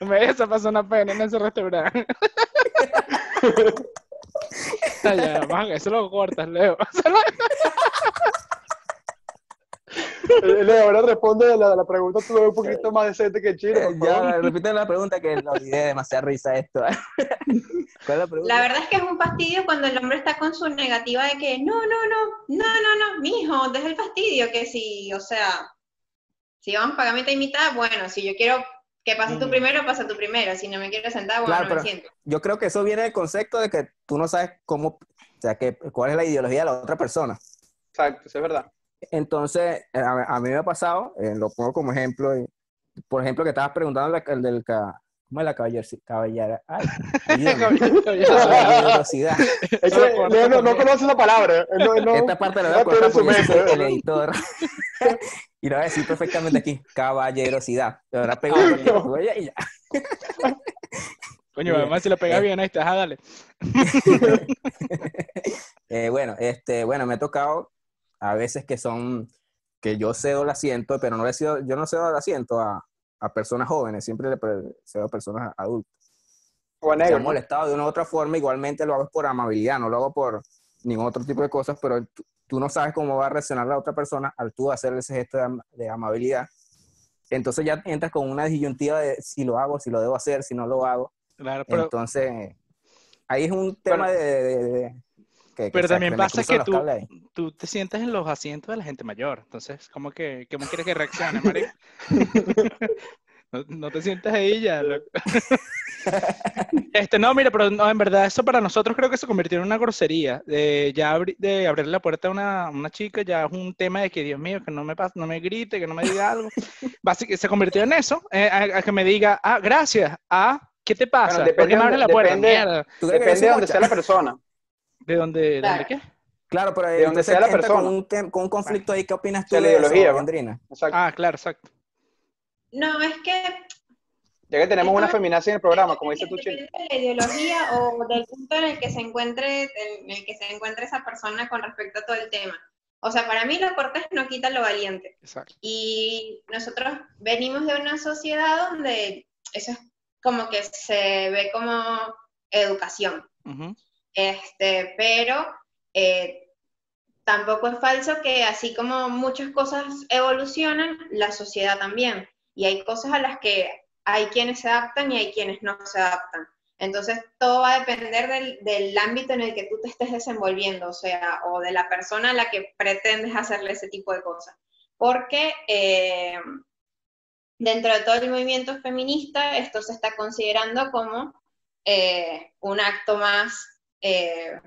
No me a pasar una pena en ese restaurante. <laughs> Ya, eso lo cortas, Leo. Eso lo- Eh, Leo, ahora responde a la, la pregunta tú un poquito más decente que Chile. <laughs> Ya, repite la pregunta que lo olvidé, demasiada risa esto. <laughs> ¿Cuál es la pregunta? La verdad es que es un fastidio cuando el hombre está con su negativa de que no, no, no, no, no, no, mijo, deja el fastidio, que si, o sea, si vamos a pagar mitad y mitad, bueno, si yo quiero que pase tú Mm. primero, pasa tú primero, si no me quieres sentar, bueno, Claro, no me siento. Yo creo que eso viene del concepto de que tú no sabes cómo, o sea, que, cuál es la ideología de la otra persona. Exacto, eso es verdad. Entonces, eh, a, a mí me ha pasado, eh, lo pongo como ejemplo, y, por ejemplo, que estabas preguntando la- el del ¿cómo es la caballero, caballera? Ay, <laughs> caballerosidad. <laughs> No, no conoce esa palabra. No- Esta parte la voy a cortar mente. el editor. <laughs> y lo voy a decir perfectamente aquí, caballerosidad. Lo que tú y ya. Coño, además si lo pegas bien, ahí está, dale. Eh, bueno, este, bueno, me ha tocado a veces que son, que yo cedo el asiento, pero no le cedo, yo no cedo el asiento a, a personas jóvenes, siempre le cedo a personas adultas. O a Se negro, han ¿no? molestado de una u otra forma, igualmente lo hago por amabilidad, no lo hago por ningún otro tipo de cosas, pero tú, tú no sabes cómo va a reaccionar la otra persona al tú hacer ese gesto de, am- de amabilidad. Entonces ya entras con una disyuntiva de si lo hago, si lo debo hacer, si no lo hago. Claro, pero, Entonces, ahí es un tema de... de- de- que- que, pero también pasa que tú, tú te sientas en los asientos de la gente mayor. Entonces, ¿cómo que, cómo quieres que reaccione, <laughs> marico? No, no te sientas ahí ya. loco. <laughs> Este, no, mira, pero no, en verdad eso para nosotros creo que se convirtió en una grosería. De ya abri- de abrir la puerta a una, una chica ya es un tema de que, Dios mío, que no me pas- no me grite, que no me diga algo. <laughs> Básicamente se convirtió en eso, eh, a, a que me diga, ah, gracias, ah, ¿qué te pasa? Bueno, ¿Por qué me depende- abres la puerta? depende- Mierda. ¿Tú crees que Depende de donde sea la persona. ¿De dónde, de Claro. dónde qué? Claro, pero De donde sea la persona. Con un, con un conflicto ahí, ¿qué opinas tú la de eso, ideología, ¿no? Andrina? Exacto. Ah, claro, exacto. No, es que Ya que tenemos una feminazi en el programa, como dice tu chico. de la ideología o del punto en el que se encuentre, en el que se encuentre esa persona con respecto a todo el tema. O sea, para mí lo cortés no quita lo valiente. Exacto. Y nosotros venimos de una sociedad donde eso es como que se ve como educación. Ujú. Este, pero eh, tampoco es falso que así como muchas cosas evolucionan, la sociedad también. Y hay cosas a las que hay quienes se adaptan y hay quienes no se adaptan. Entonces, todo va a depender del, del ámbito en el que tú te estés desenvolviendo, o sea, o de la persona a la que pretendes hacerle ese tipo de cosas. Porque eh, dentro de todo el movimiento feminista, esto se está considerando como eh, un acto más eh,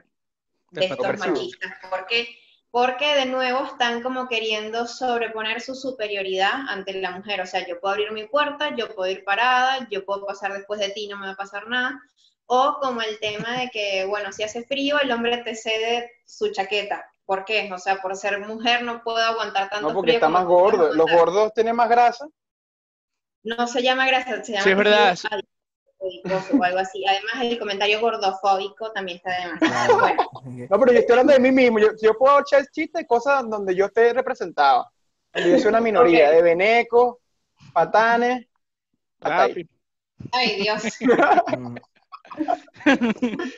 de estos Opresivo. machistas. Porque, porque de nuevo están como queriendo sobreponer su superioridad ante la mujer. O sea, yo puedo abrir mi puerta, yo puedo ir parada, yo puedo pasar después de ti, no me va a pasar nada. O como el tema de que, bueno, si hace frío, el hombre te cede su chaqueta. ¿Por qué? O sea, por ser mujer no puedo aguantar tanto No, porque frío está más gordo. Los gordos tienen más grasa. No se llama grasa, se llama Sí, es verdad. O algo así. Además, el comentario gordofóbico también está de más. Pero bueno, No, pero yo estoy hablando de mí mismo. Yo, yo puedo echar chistes de cosas donde yo esté representado. Yo soy una minoría de venecos, patanes. ay Dios. <laughs>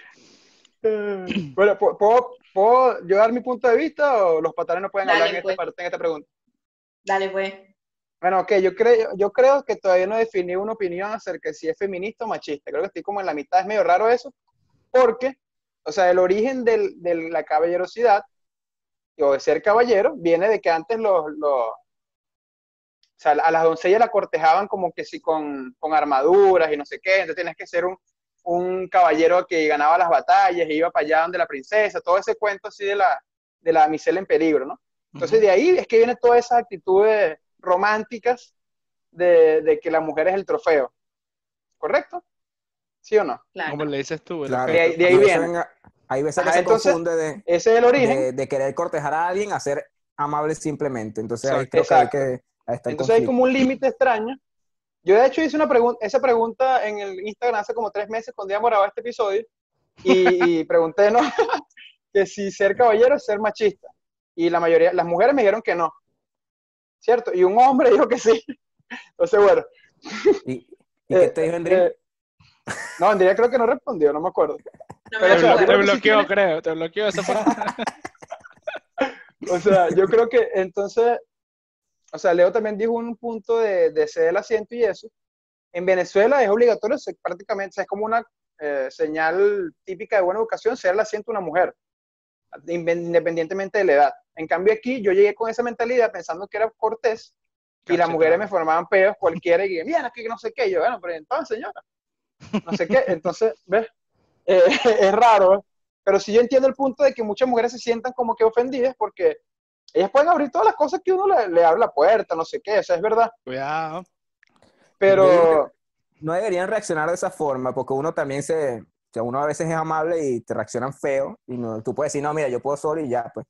Bueno, ¿puedo, puedo, puedo yo dar mi punto de vista o los patanes no pueden Dale, hablar en, pues. esta parte, en esta pregunta? Dale, pues. Bueno, ok, yo creo, yo creo que todavía no definí una opinión acerca de si es feminista o machista. Creo que estoy como en la mitad, es medio raro eso, porque, o sea, el origen del- de la caballerosidad o de ser caballero viene de que antes los, los- o sea, a las doncellas la cortejaban como que sí con, con armaduras y no sé qué, entonces tienes que ser un, un caballero que ganaba las batallas e iba para allá donde la princesa, todo ese cuento así de la, de la damisela en peligro, ¿no? Entonces de ahí es que vienen todas esas actitudes románticas de, de que la mujer es el trofeo. ¿Correcto? ¿Sí o no? Claro. Como le dices tú, claro. De ahí- de ahí viene. Hay veces que Ajá, se entonces- confunde de, Ese es el origen. de, de querer cortejar a alguien a ser amable simplemente. Entonces ahí creo que hay que ahí está el Entonces hay conflicto. como un límite extraño Yo de hecho hice una pregunta, esa pregunta en el Instagram hace como tres meses cuando íbamos a grabar este episodio y, y <laughs> pregunté, ¿no? <laughs> que si ser caballero es ser machista. Y la mayoría, las mujeres me dijeron que no. ¿Cierto? Y un hombre dijo que sí. Entonces, bueno. ¿Y, y qué te dijo Eh, Andrea? eh, no, Andrea creo que no respondió, no me acuerdo. No Pero, me o sea, Te, bloqueó, creo, te bloqueó esa <laughs> parte. O sea, yo creo que entonces, o sea, Leo también dijo un punto de, de ceder el asiento y eso. En Venezuela es obligatorio, se- prácticamente, o sea, es como una eh, señal típica de buena educación, ceder el asiento a una mujer, independientemente de la edad. En cambio aquí yo llegué con esa mentalidad pensando que era cortés y las mujeres me formaban peos cualquiera y mira, que no sé qué, yo, bueno, pero entonces, señora, no sé qué, <laughs> entonces, ¿ves? Eh, <laughs> es raro, ¿eh? Pero sí yo entiendo el punto de que muchas mujeres se sientan como que ofendidas porque ellas pueden abrir todas las cosas que uno le, le abre la puerta, no sé qué, o sea, es verdad. Cuidado. Pero, No deberían reaccionar de esa forma, porque uno también se, o sea, uno a veces es amable y te reaccionan feo, y no, tú puedes decir, no, mira, yo puedo solo y ya, pues.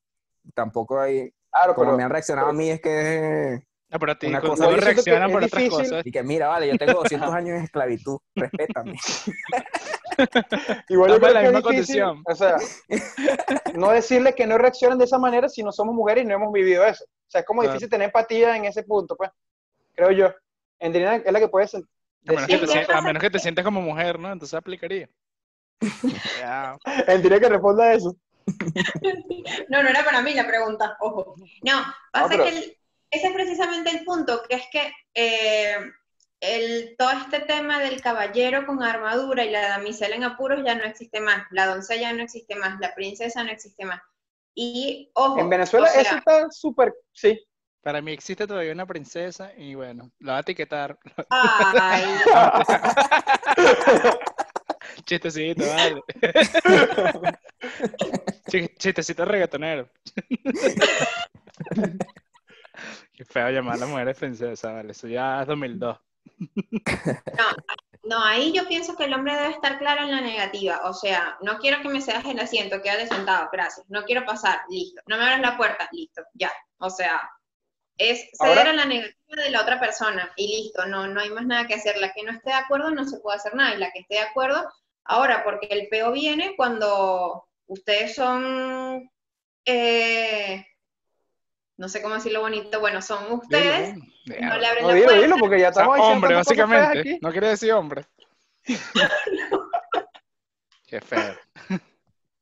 Tampoco hay, claro, como pero, me han reaccionado a mí es que, No, pero a ti, Una cosa- Yo reaccionan es por otras difícil. cosas. y que mira, vale, yo tengo <laughs> 200 años en esclavitud, respétame. <laughs> igual yo Estamos en creo la que es misma difícil, condición. o sea, no decirle que no reaccionen de esa manera si no somos mujeres y no hemos vivido eso. O sea, es como Claro. difícil tener empatía en ese punto, pues, creo yo. Andrina es la que puede sen- A menos, que decir, te, ¿qué sien- a menos que te sientes como mujer, ¿no? Entonces aplicaría. <laughs> Andrina que responda eso. No, no era para mí la pregunta, ojo. No, pasa pero- que el- ese es precisamente el punto, que es que eh, el, todo este tema del caballero con armadura y la damisela en apuros ya no existe más, la doncella no existe más, la princesa no existe más. Y, ojo, En Venezuela o sea, eso está súper, sí. Para mí existe todavía una princesa y bueno, la va a etiquetar. ay, <laughs> <laughs> Chistecito, vale. <laughs> Ch- Chistecito reggaetonero. <laughs> Qué feo llamar a las mujeres princesa, vale. Eso ya es 2002. No, ahí yo pienso que el hombre debe estar claro en la negativa. O sea, no quiero que me cedas el asiento, quédate sentado, gracias. No quiero pasar, listo. No me abras la puerta, listo, ya. O sea, es ceder Ahora- a la negativa de la otra persona y listo, no, no hay más nada que hacer. La que no esté de acuerdo no se puede hacer nada y la que esté de acuerdo, ahora, porque el peo viene cuando ustedes son, eh, no sé cómo decirlo bonito, bueno, son ustedes, Dilo, no le abren No, la dilo, puerta. dilo, porque ya O sea, estamos diciendo hombre, básicamente. aquí. No quiere decir hombre. <laughs> Qué feo.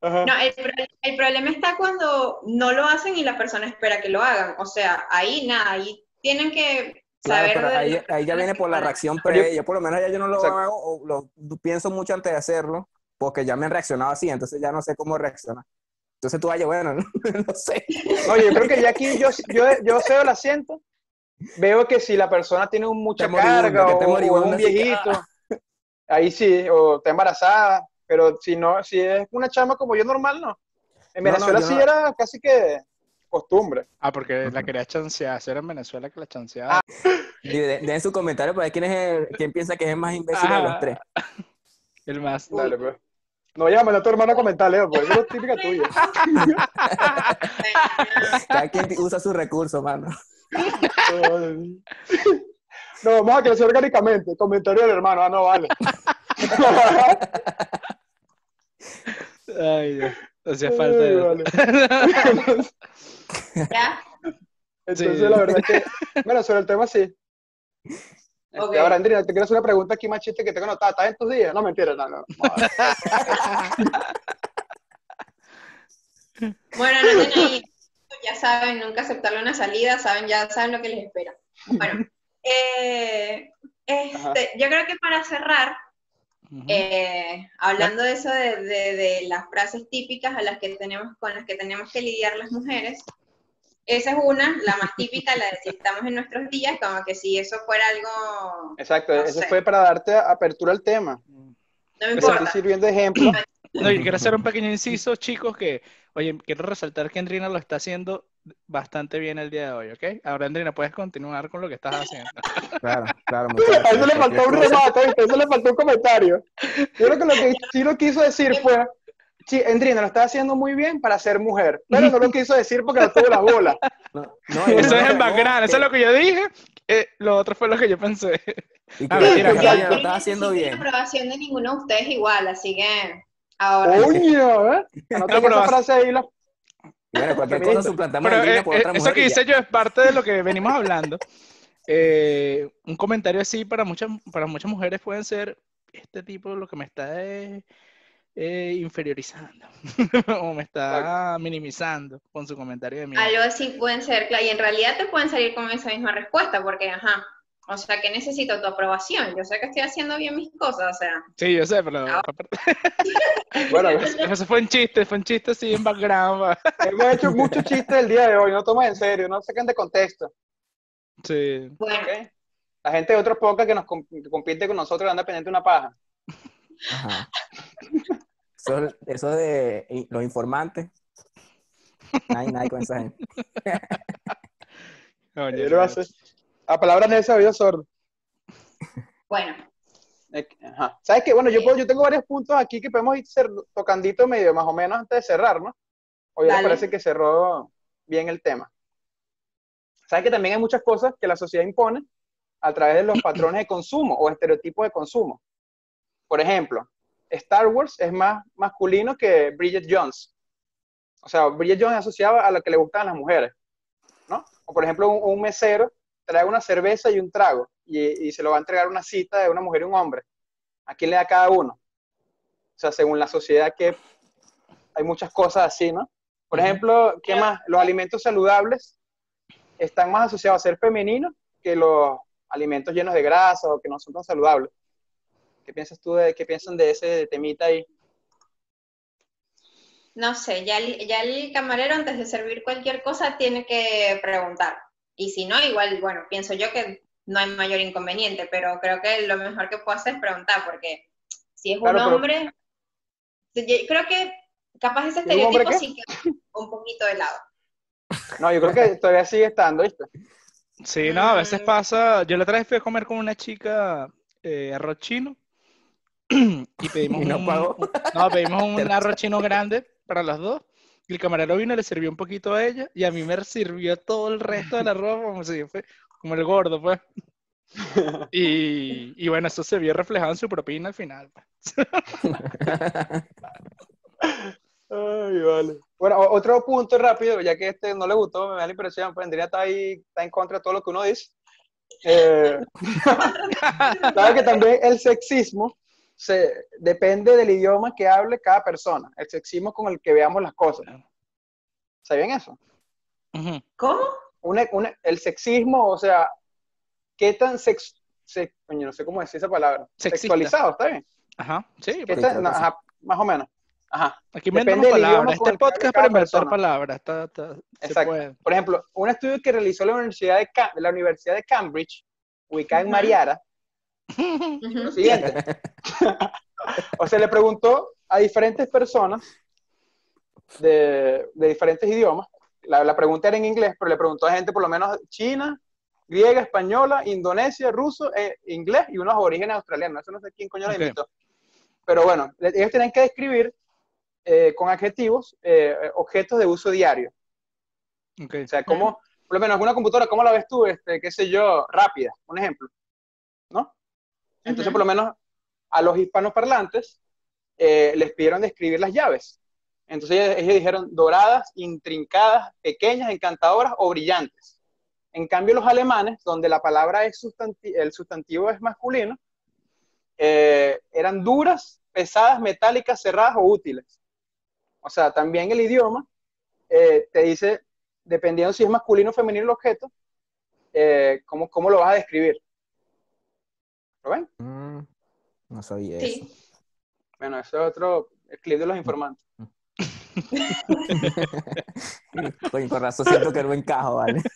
Ajá. No, el, el problema está cuando no lo hacen y la persona espera que lo hagan. O sea, ahí nada, ahí tienen que Claro, pero ahí, ahí ya viene por la reacción Pero yo- pre, yo por lo menos ya yo no lo Exacto. hago, o lo pienso mucho antes de hacerlo, porque ya me han reaccionado así, entonces ya no sé cómo reaccionar. Entonces tú vayas, bueno, <laughs> no, sé. No, yo creo que ya aquí yo, yo, yo cedo el asiento, veo que si la persona tiene un mucha carga que o, o un viejito, ahí sí, o está embarazada, pero si no, si es una chama como yo normal, no. En No, no, Venezuela yo sí no- era casi que costumbre. Ah, porque la quería chancear. Era en Venezuela que la chanceaba. Ah, Y de- Dejen su comentario para ver quién es el, quién piensa que es el más imbécil de los Ah. tres. El más. Dale, pues. No mandar a tu hermano a comentar, Leo, porque eso es típica tuya. <laughs> Cada quien usa sus recursos, mano. <laughs> No, vamos a crecer orgánicamente. Comentario del hermano, ah, no vale. <laughs> Ay, Dios. Hacía falta Ay, eso. vale. <laughs> ¿Ya? Entonces, Sí. la verdad es que, bueno, sobre el tema sí. Este, Ok. Ahora, Andrina, te quiero hacer una pregunta aquí más chiste que tengo anotada. ¿Estás en tus días? No, mentira, no, no. <laughs> Bueno, no ahí. Ya saben, nunca aceptarle una salida, saben, ya saben lo que les espera. Bueno, eh, este, yo creo que para cerrar, Ujú. eh, hablando de eso de, de- de las frases típicas a las que tenemos, con las que tenemos que lidiar las mujeres, esa es una, la más típica, la de si estamos en nuestros días, como que si eso fuera algo, Exacto, No eso sé. fue para darte apertura al tema. no me Te Exacto. estoy importa. sirviendo de ejemplo. No, y quiero hacer un pequeño inciso, chicos, que, oye, quiero resaltar que Andrina lo está haciendo bastante bien el día de hoy, ¿ok? Ahora, Andrina, puedes continuar con lo que estás haciendo. <laughs> Claro, claro, A eso le faltó un remate. A eso le faltó un comentario. Yo creo que lo que <laughs> sí lo quiso decir fue, sí, Andrina, lo está haciendo muy bien para ser mujer, pero no lo <laughs> quiso decir porque no tuvo la bola. No, no, Eso no, es el no, background, eso es lo que yo dije. eh, lo otro fue lo que yo pensé. Y que, claro. coño, lo estaba haciendo bien. la aprobación de ninguno de ustedes igual, así que ahora. Coño, ¿eh? No, pero esa frase ahí. la- Y bueno, cualquier cosa suplantamos Pero eh, por eh, otra eso mujer. que y hice ya. yo es parte de lo que venimos hablando. <laughs> Eh, un comentario así para muchas, para muchas mujeres pueden ser, este tipo lo que me está eh, eh, inferiorizando <laughs> o me está minimizando con su comentario de mí. Algo así pueden ser, claro, y en realidad te pueden salir con esa misma respuesta, porque, ajá, o sea, que necesito tu aprobación. Yo sé que estoy haciendo bien mis cosas, o sea, Sí, yo sé, pero Ah. <laughs> Bueno, <laughs> eso fue un chiste, fue un chiste así en background. <laughs> hemos hecho muchos chistes el día de hoy. No tomen en serio, no saquen de contexto. Sí. bueno. La gente de otros podcasts que nos que compite con nosotros anda pendiente de una paja. Ajá. Eso, eso de los informantes. Nadie, nadie con esa gente. Coño, Yo lo hace. A palabras necias oído sordo. bueno, Ajá. ¿Sabes qué? Bueno, yo, puedo- yo tengo varios puntos aquí que podemos ir tocandito medio más o menos antes de cerrar, ¿no? Hoy me parece que cerró bien el tema. ¿Sabes que también hay muchas cosas que la sociedad impone a través de los <clears throat> patrones de consumo o estereotipos de consumo? Por ejemplo, Star Wars es más masculino que Bridget Jones. O sea, Bridget Jones es asociada a lo que le gustan a las mujeres, ¿no? O por ejemplo, un, un mesero trae una cerveza y un trago y, y se lo va a entregar una cita de una mujer y un hombre. ¿A quién le da cada uno? O sea, según la sociedad que hay muchas cosas así, ¿no? Por ejemplo, ¿qué más? Los alimentos saludables están más asociados a ser femeninos que los alimentos llenos de grasa o que no son tan saludables. ¿Qué piensas tú de, qué piensan de ese temita ahí? no sé, ya el, ya el camarero antes de servir cualquier cosa tiene que preguntar. Y si no, igual, bueno, pienso yo que no hay mayor inconveniente, pero creo que lo mejor que puedo hacer es preguntar, porque si es un Claro, pero- hombre, yo creo que capaz ese ¿Es un hombre estereotipo sí queda un poquito de lado. No, yo creo que todavía sigue estando, ¿viste? Sí, no, a veces Mm. pasa. Yo la otra vez fui a comer con una chica eh, arroz chino <clears throat> y pedimos Y no un, pagó. un- no, pedimos un <laughs> arroz chino grande para las dos. Y el camarero vino le sirvió un poquito a ella y a mí me sirvió todo el resto del arroz como si fue como el gordo, pues. <laughs> Y, y bueno, eso se vio reflejado en su propina al final. pues. <laughs> Ay, vale. Bueno, otro punto rápido, ya que este no le gustó, me da la impresión, pues Andrea está ahí, está en contra de todo lo que uno dice. Eh, <laughs> Sabes que también el sexismo se, depende del idioma que hable cada persona, el sexismo con el que veamos las cosas. ¿Sabían eso? ¿Cómo? Una- una- el sexismo, o sea, ¿qué tan sex, se- coño, no sé cómo decir esa palabra? Sexista. Sexualizado, ¿está bien? Ajá, sí, ¿Qué porque tan- no, ajá, más o menos. Ajá. aquí depende inventamos del idioma palabras. Este podcast para inventar persona. palabras. Está, está- Exacto. puede. Por ejemplo, un estudio que realizó la Universidad de, Ca- la Universidad de Cambridge, ubicada en. Mariara. Lo siguiente. o sea, le preguntó a diferentes personas de, de diferentes idiomas. La, la pregunta era en inglés, pero le preguntó a gente por lo menos china, griega, española, indonesia, ruso, eh, inglés y unos orígenes australianos. Eso no sé quién coño lo Ok. invitó. Pero bueno, ellos tienen que describir eh, con adjetivos eh, objetos de uso diario. Ok. O sea, cómo, por lo menos una computadora, ¿cómo la ves tú? Este, qué sé yo, rápida, un ejemplo. ¿No? Entonces, por lo menos a los hispanoparlantes eh, les pidieron describir las llaves. Entonces ellos, ellos dijeron doradas, intrincadas, pequeñas, encantadoras o brillantes. En cambio, los alemanes, donde la palabra es sustanti- el sustantivo es masculino, eh, eran duras, pesadas, metálicas, cerradas o útiles. O sea, también el idioma eh, te dice, dependiendo si es masculino o femenino el objeto, eh, cómo, cómo lo vas a describir. ¿Lo ven? Mm, no sabía eso. Bueno, eso es otro clip de los informantes. <laughs> Coño, con razón siento que no encajo, ¿vale? <laughs>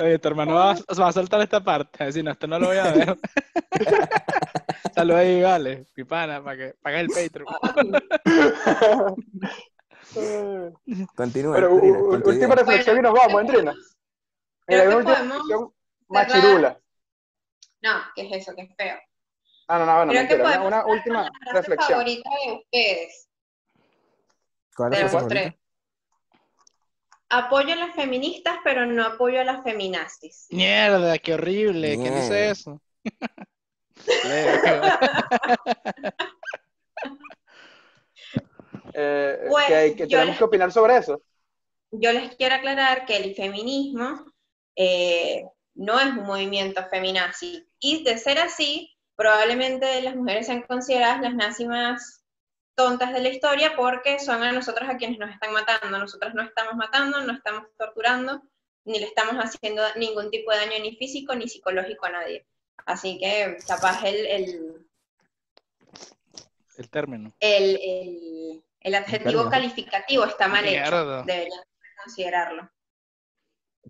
Oye, tu hermano va, a- va a saltar esta parte. Si no, esto no lo voy a ver. <laughs> Saludos ahí, vale. Pipana, para que pague el Patreon. Continúa. Pero última reflexión y nos vamos, Andrina. Mira, Creo hay que una última podemos machirula. No, ¿qué es eso? Qué feo. Ah, no, no, no, Creo que mentira. Una, podemos una última la reflexión. favorita de ustedes, ¿Cuál es tres. apoyo a las feministas, pero no apoyo a las feminazis. Mierda, qué horrible. ¿Quién dice eso? <laughs> Eh, Pues, que, que tenemos les- que opinar sobre eso. Yo les quiero aclarar que el feminismo eh, no es un movimiento feminazi. Y de ser así, probablemente las mujeres sean consideradas las nazis más tontas de la historia porque son a nosotros a quienes nos están matando. Nosotros no estamos matando, no estamos torturando, ni le estamos haciendo ningún tipo de daño ni físico ni psicológico a nadie. Así que capaz el, el, El término. el, el- el adjetivo calificativo está mal hecho. Deberían considerarlo.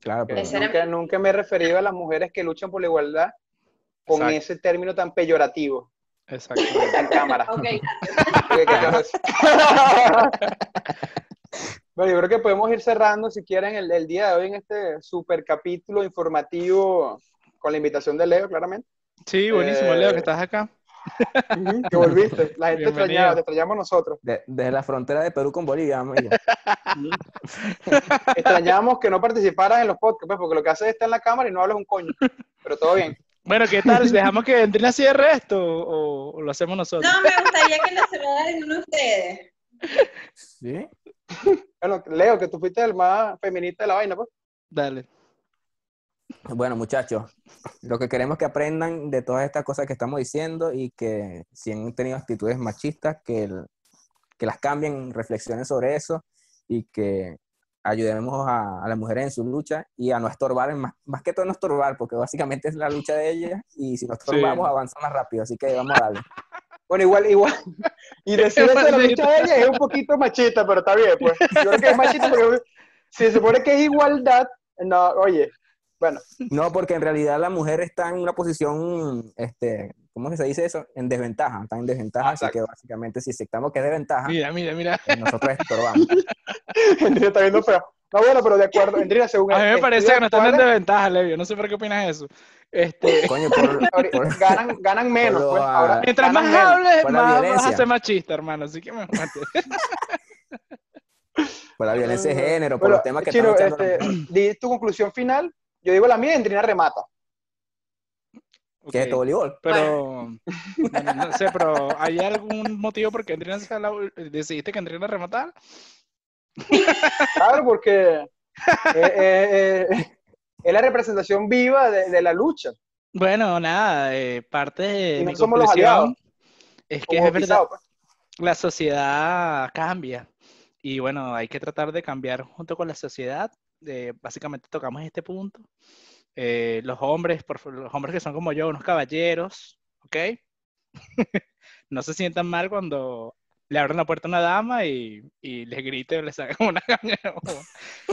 Claro, pero Nunca, nunca me he referido a las mujeres que luchan por la igualdad con Exacto. ese término tan peyorativo. Exacto. En cámara. Ok, <laughs> bueno, yo creo que podemos ir cerrando, si quieren, el, el día de hoy en este super capítulo informativo con la invitación de Leo, claramente. Sí, buenísimo, Eh, Leo, que estás acá. Que volviste. La gente Bienvenido. extrañaba, te extrañamos nosotros. de- desde la frontera de Perú con Bolivia, amigo. <laughs> Extrañamos que no participaras en los podcasts, pues, porque lo que haces es estar en la cámara y no hablas un coño. Pero todo bien. Bueno, ¿qué tal? ¿Dejamos que Andrina cierre esto o, o lo hacemos nosotros? No, me gustaría que lo cerraran uno de ustedes. ¿Sí? Bueno, Leo, que tú fuiste el más feminista de la vaina, pues. Dale. Bueno, muchachos, lo que queremos es que aprendan de todas estas cosas que estamos diciendo y que si han tenido actitudes machistas, que, el- que las cambien, reflexionen sobre eso y que ayudemos a, a las mujeres en su lucha y a no estorbar, más, más que todo no estorbar, porque básicamente es la lucha de ellas y si no estorbamos avanza más rápido, así que vamos a darle. <laughs> Bueno, igual, igual. Y <laughs> decir eso de la lucha de ella es un poquito machista, pero está bien, pues. Yo creo que es machista porque <laughs> si se supone que es igualdad, no, oye, bueno, No, porque en realidad la mujer está en una posición, este, ¿cómo se dice eso? En desventaja, está en desventaja, así que básicamente si aceptamos que es desventaja, Mira, mira, mira. pues nosotros estorbamos. <laughs> Está viendo feo. No, bueno, pero de acuerdo, Endrina, según A mí me parece que no están en desventaja, Leo. No sé por qué opinas eso. Este, <laughs> Coño, por, <laughs> por- ganan, ganan menos, pues. Ahora, mientras ganan más hables, más vas a ser machista, hermano. Así que me mate. por la violencia de género, por Bueno, los temas que Chino, están este, di tu conclusión final. Yo digo la mía y Endrina remata. ¿Qué es Ok. esto, voleibol? Pero, <laughs> bueno, no sé, pero ¿hay algún motivo por qué Andrina se la- decidiste que Andrina rematara? Claro, porque <laughs> eh, eh, eh, es la representación viva de, de la lucha. Bueno, nada, eh, parte de Y no mi somos los conclusión aliados, es que Como es verdad, pisado, pues. la sociedad cambia y bueno, hay que tratar de cambiar junto con la sociedad. Eh, básicamente tocamos este punto. Eh, los hombres, por, los hombres que son como yo, unos caballeros, ¿ok? <laughs> no se sientan mal cuando le abren la puerta a una dama y, y les grite o les hagan <laughs> una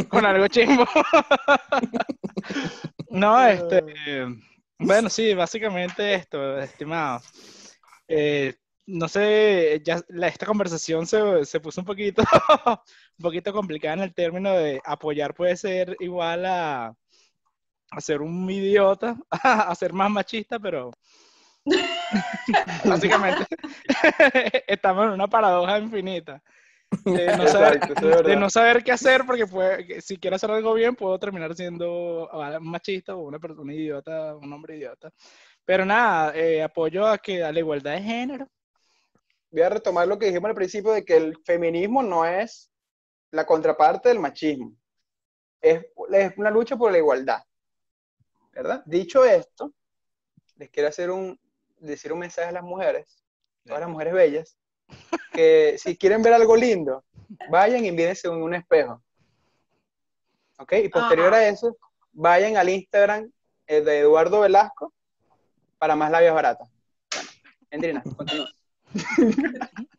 con algo chimbo. <laughs> no, este, bueno, sí, básicamente esto, estimado. Eh, no sé, ya la- esta conversación se, se puso un poquito, <laughs> un poquito complicada en el término de apoyar puede ser igual a, a ser un idiota, <laughs> a ser más machista, pero <laughs> básicamente estamos en una paradoja infinita. De no, saber, Exacto, de no saber qué hacer, porque puede, si quiero hacer algo bien, puedo terminar siendo un machista o una persona idiota, un hombre idiota. Pero nada, eh, apoyo a que a la igualdad de género. Voy a retomar lo que dijimos al principio de que el feminismo no es la contraparte del machismo. Es, es una lucha por la igualdad. ¿Verdad? Dicho esto, les quiero hacer un, decir un mensaje a las mujeres, todas las mujeres bellas, que si quieren ver algo lindo, vayan y mírense en un espejo. ¿Ok? Y posterior a eso, vayan al Instagram eh, de Eduardo Velasco para más labias baratas. Bueno, Endrina, continúa. <laughs>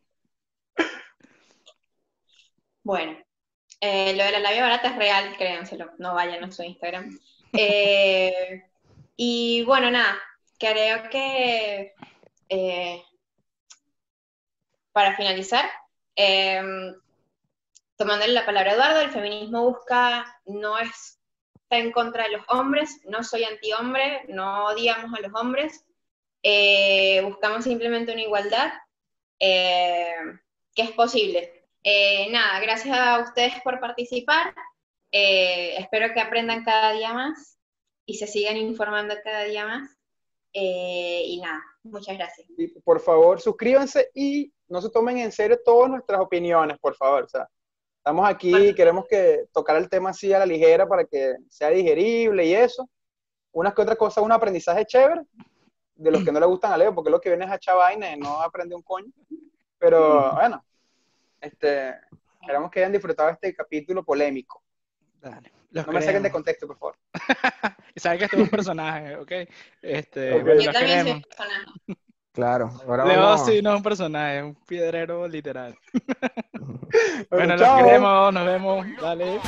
Bueno, eh, lo de la labia barata es real, créanselo, no vayan a su Instagram. Eh, y bueno, nada, creo que eh, para finalizar, eh, tomándole la palabra a Eduardo, el feminismo busca, no es está en contra de los hombres, no soy antihombre, no odiamos a los hombres, buscamos simplemente una igualdad eh, que es posible. Eh, nada, gracias a ustedes por participar. Eh, espero que aprendan cada día más y se sigan informando cada día más. Eh, y nada, muchas gracias. Y por favor, suscríbanse y no se tomen en serio todas nuestras opiniones, por favor. O sea, estamos aquí queremos que tocar el tema así a la ligera para que sea digerible y eso. Unas que otras cosas, un aprendizaje chévere de los que no le gustan a Leo, porque lo que viene es a echar vaina y no aprende un coño. Pero bueno, este, esperamos que hayan disfrutado este capítulo polémico. Dale. No me saquen de contexto, por favor. Y <laughs> saben que este es un personaje, ¿ok? Este, Yo también soy un personaje. Claro. Ahora Leo vamos- sí no es un personaje, es un piedrero literal. <laughs> Bueno, Bueno, los queremos, nos vemos. Dale.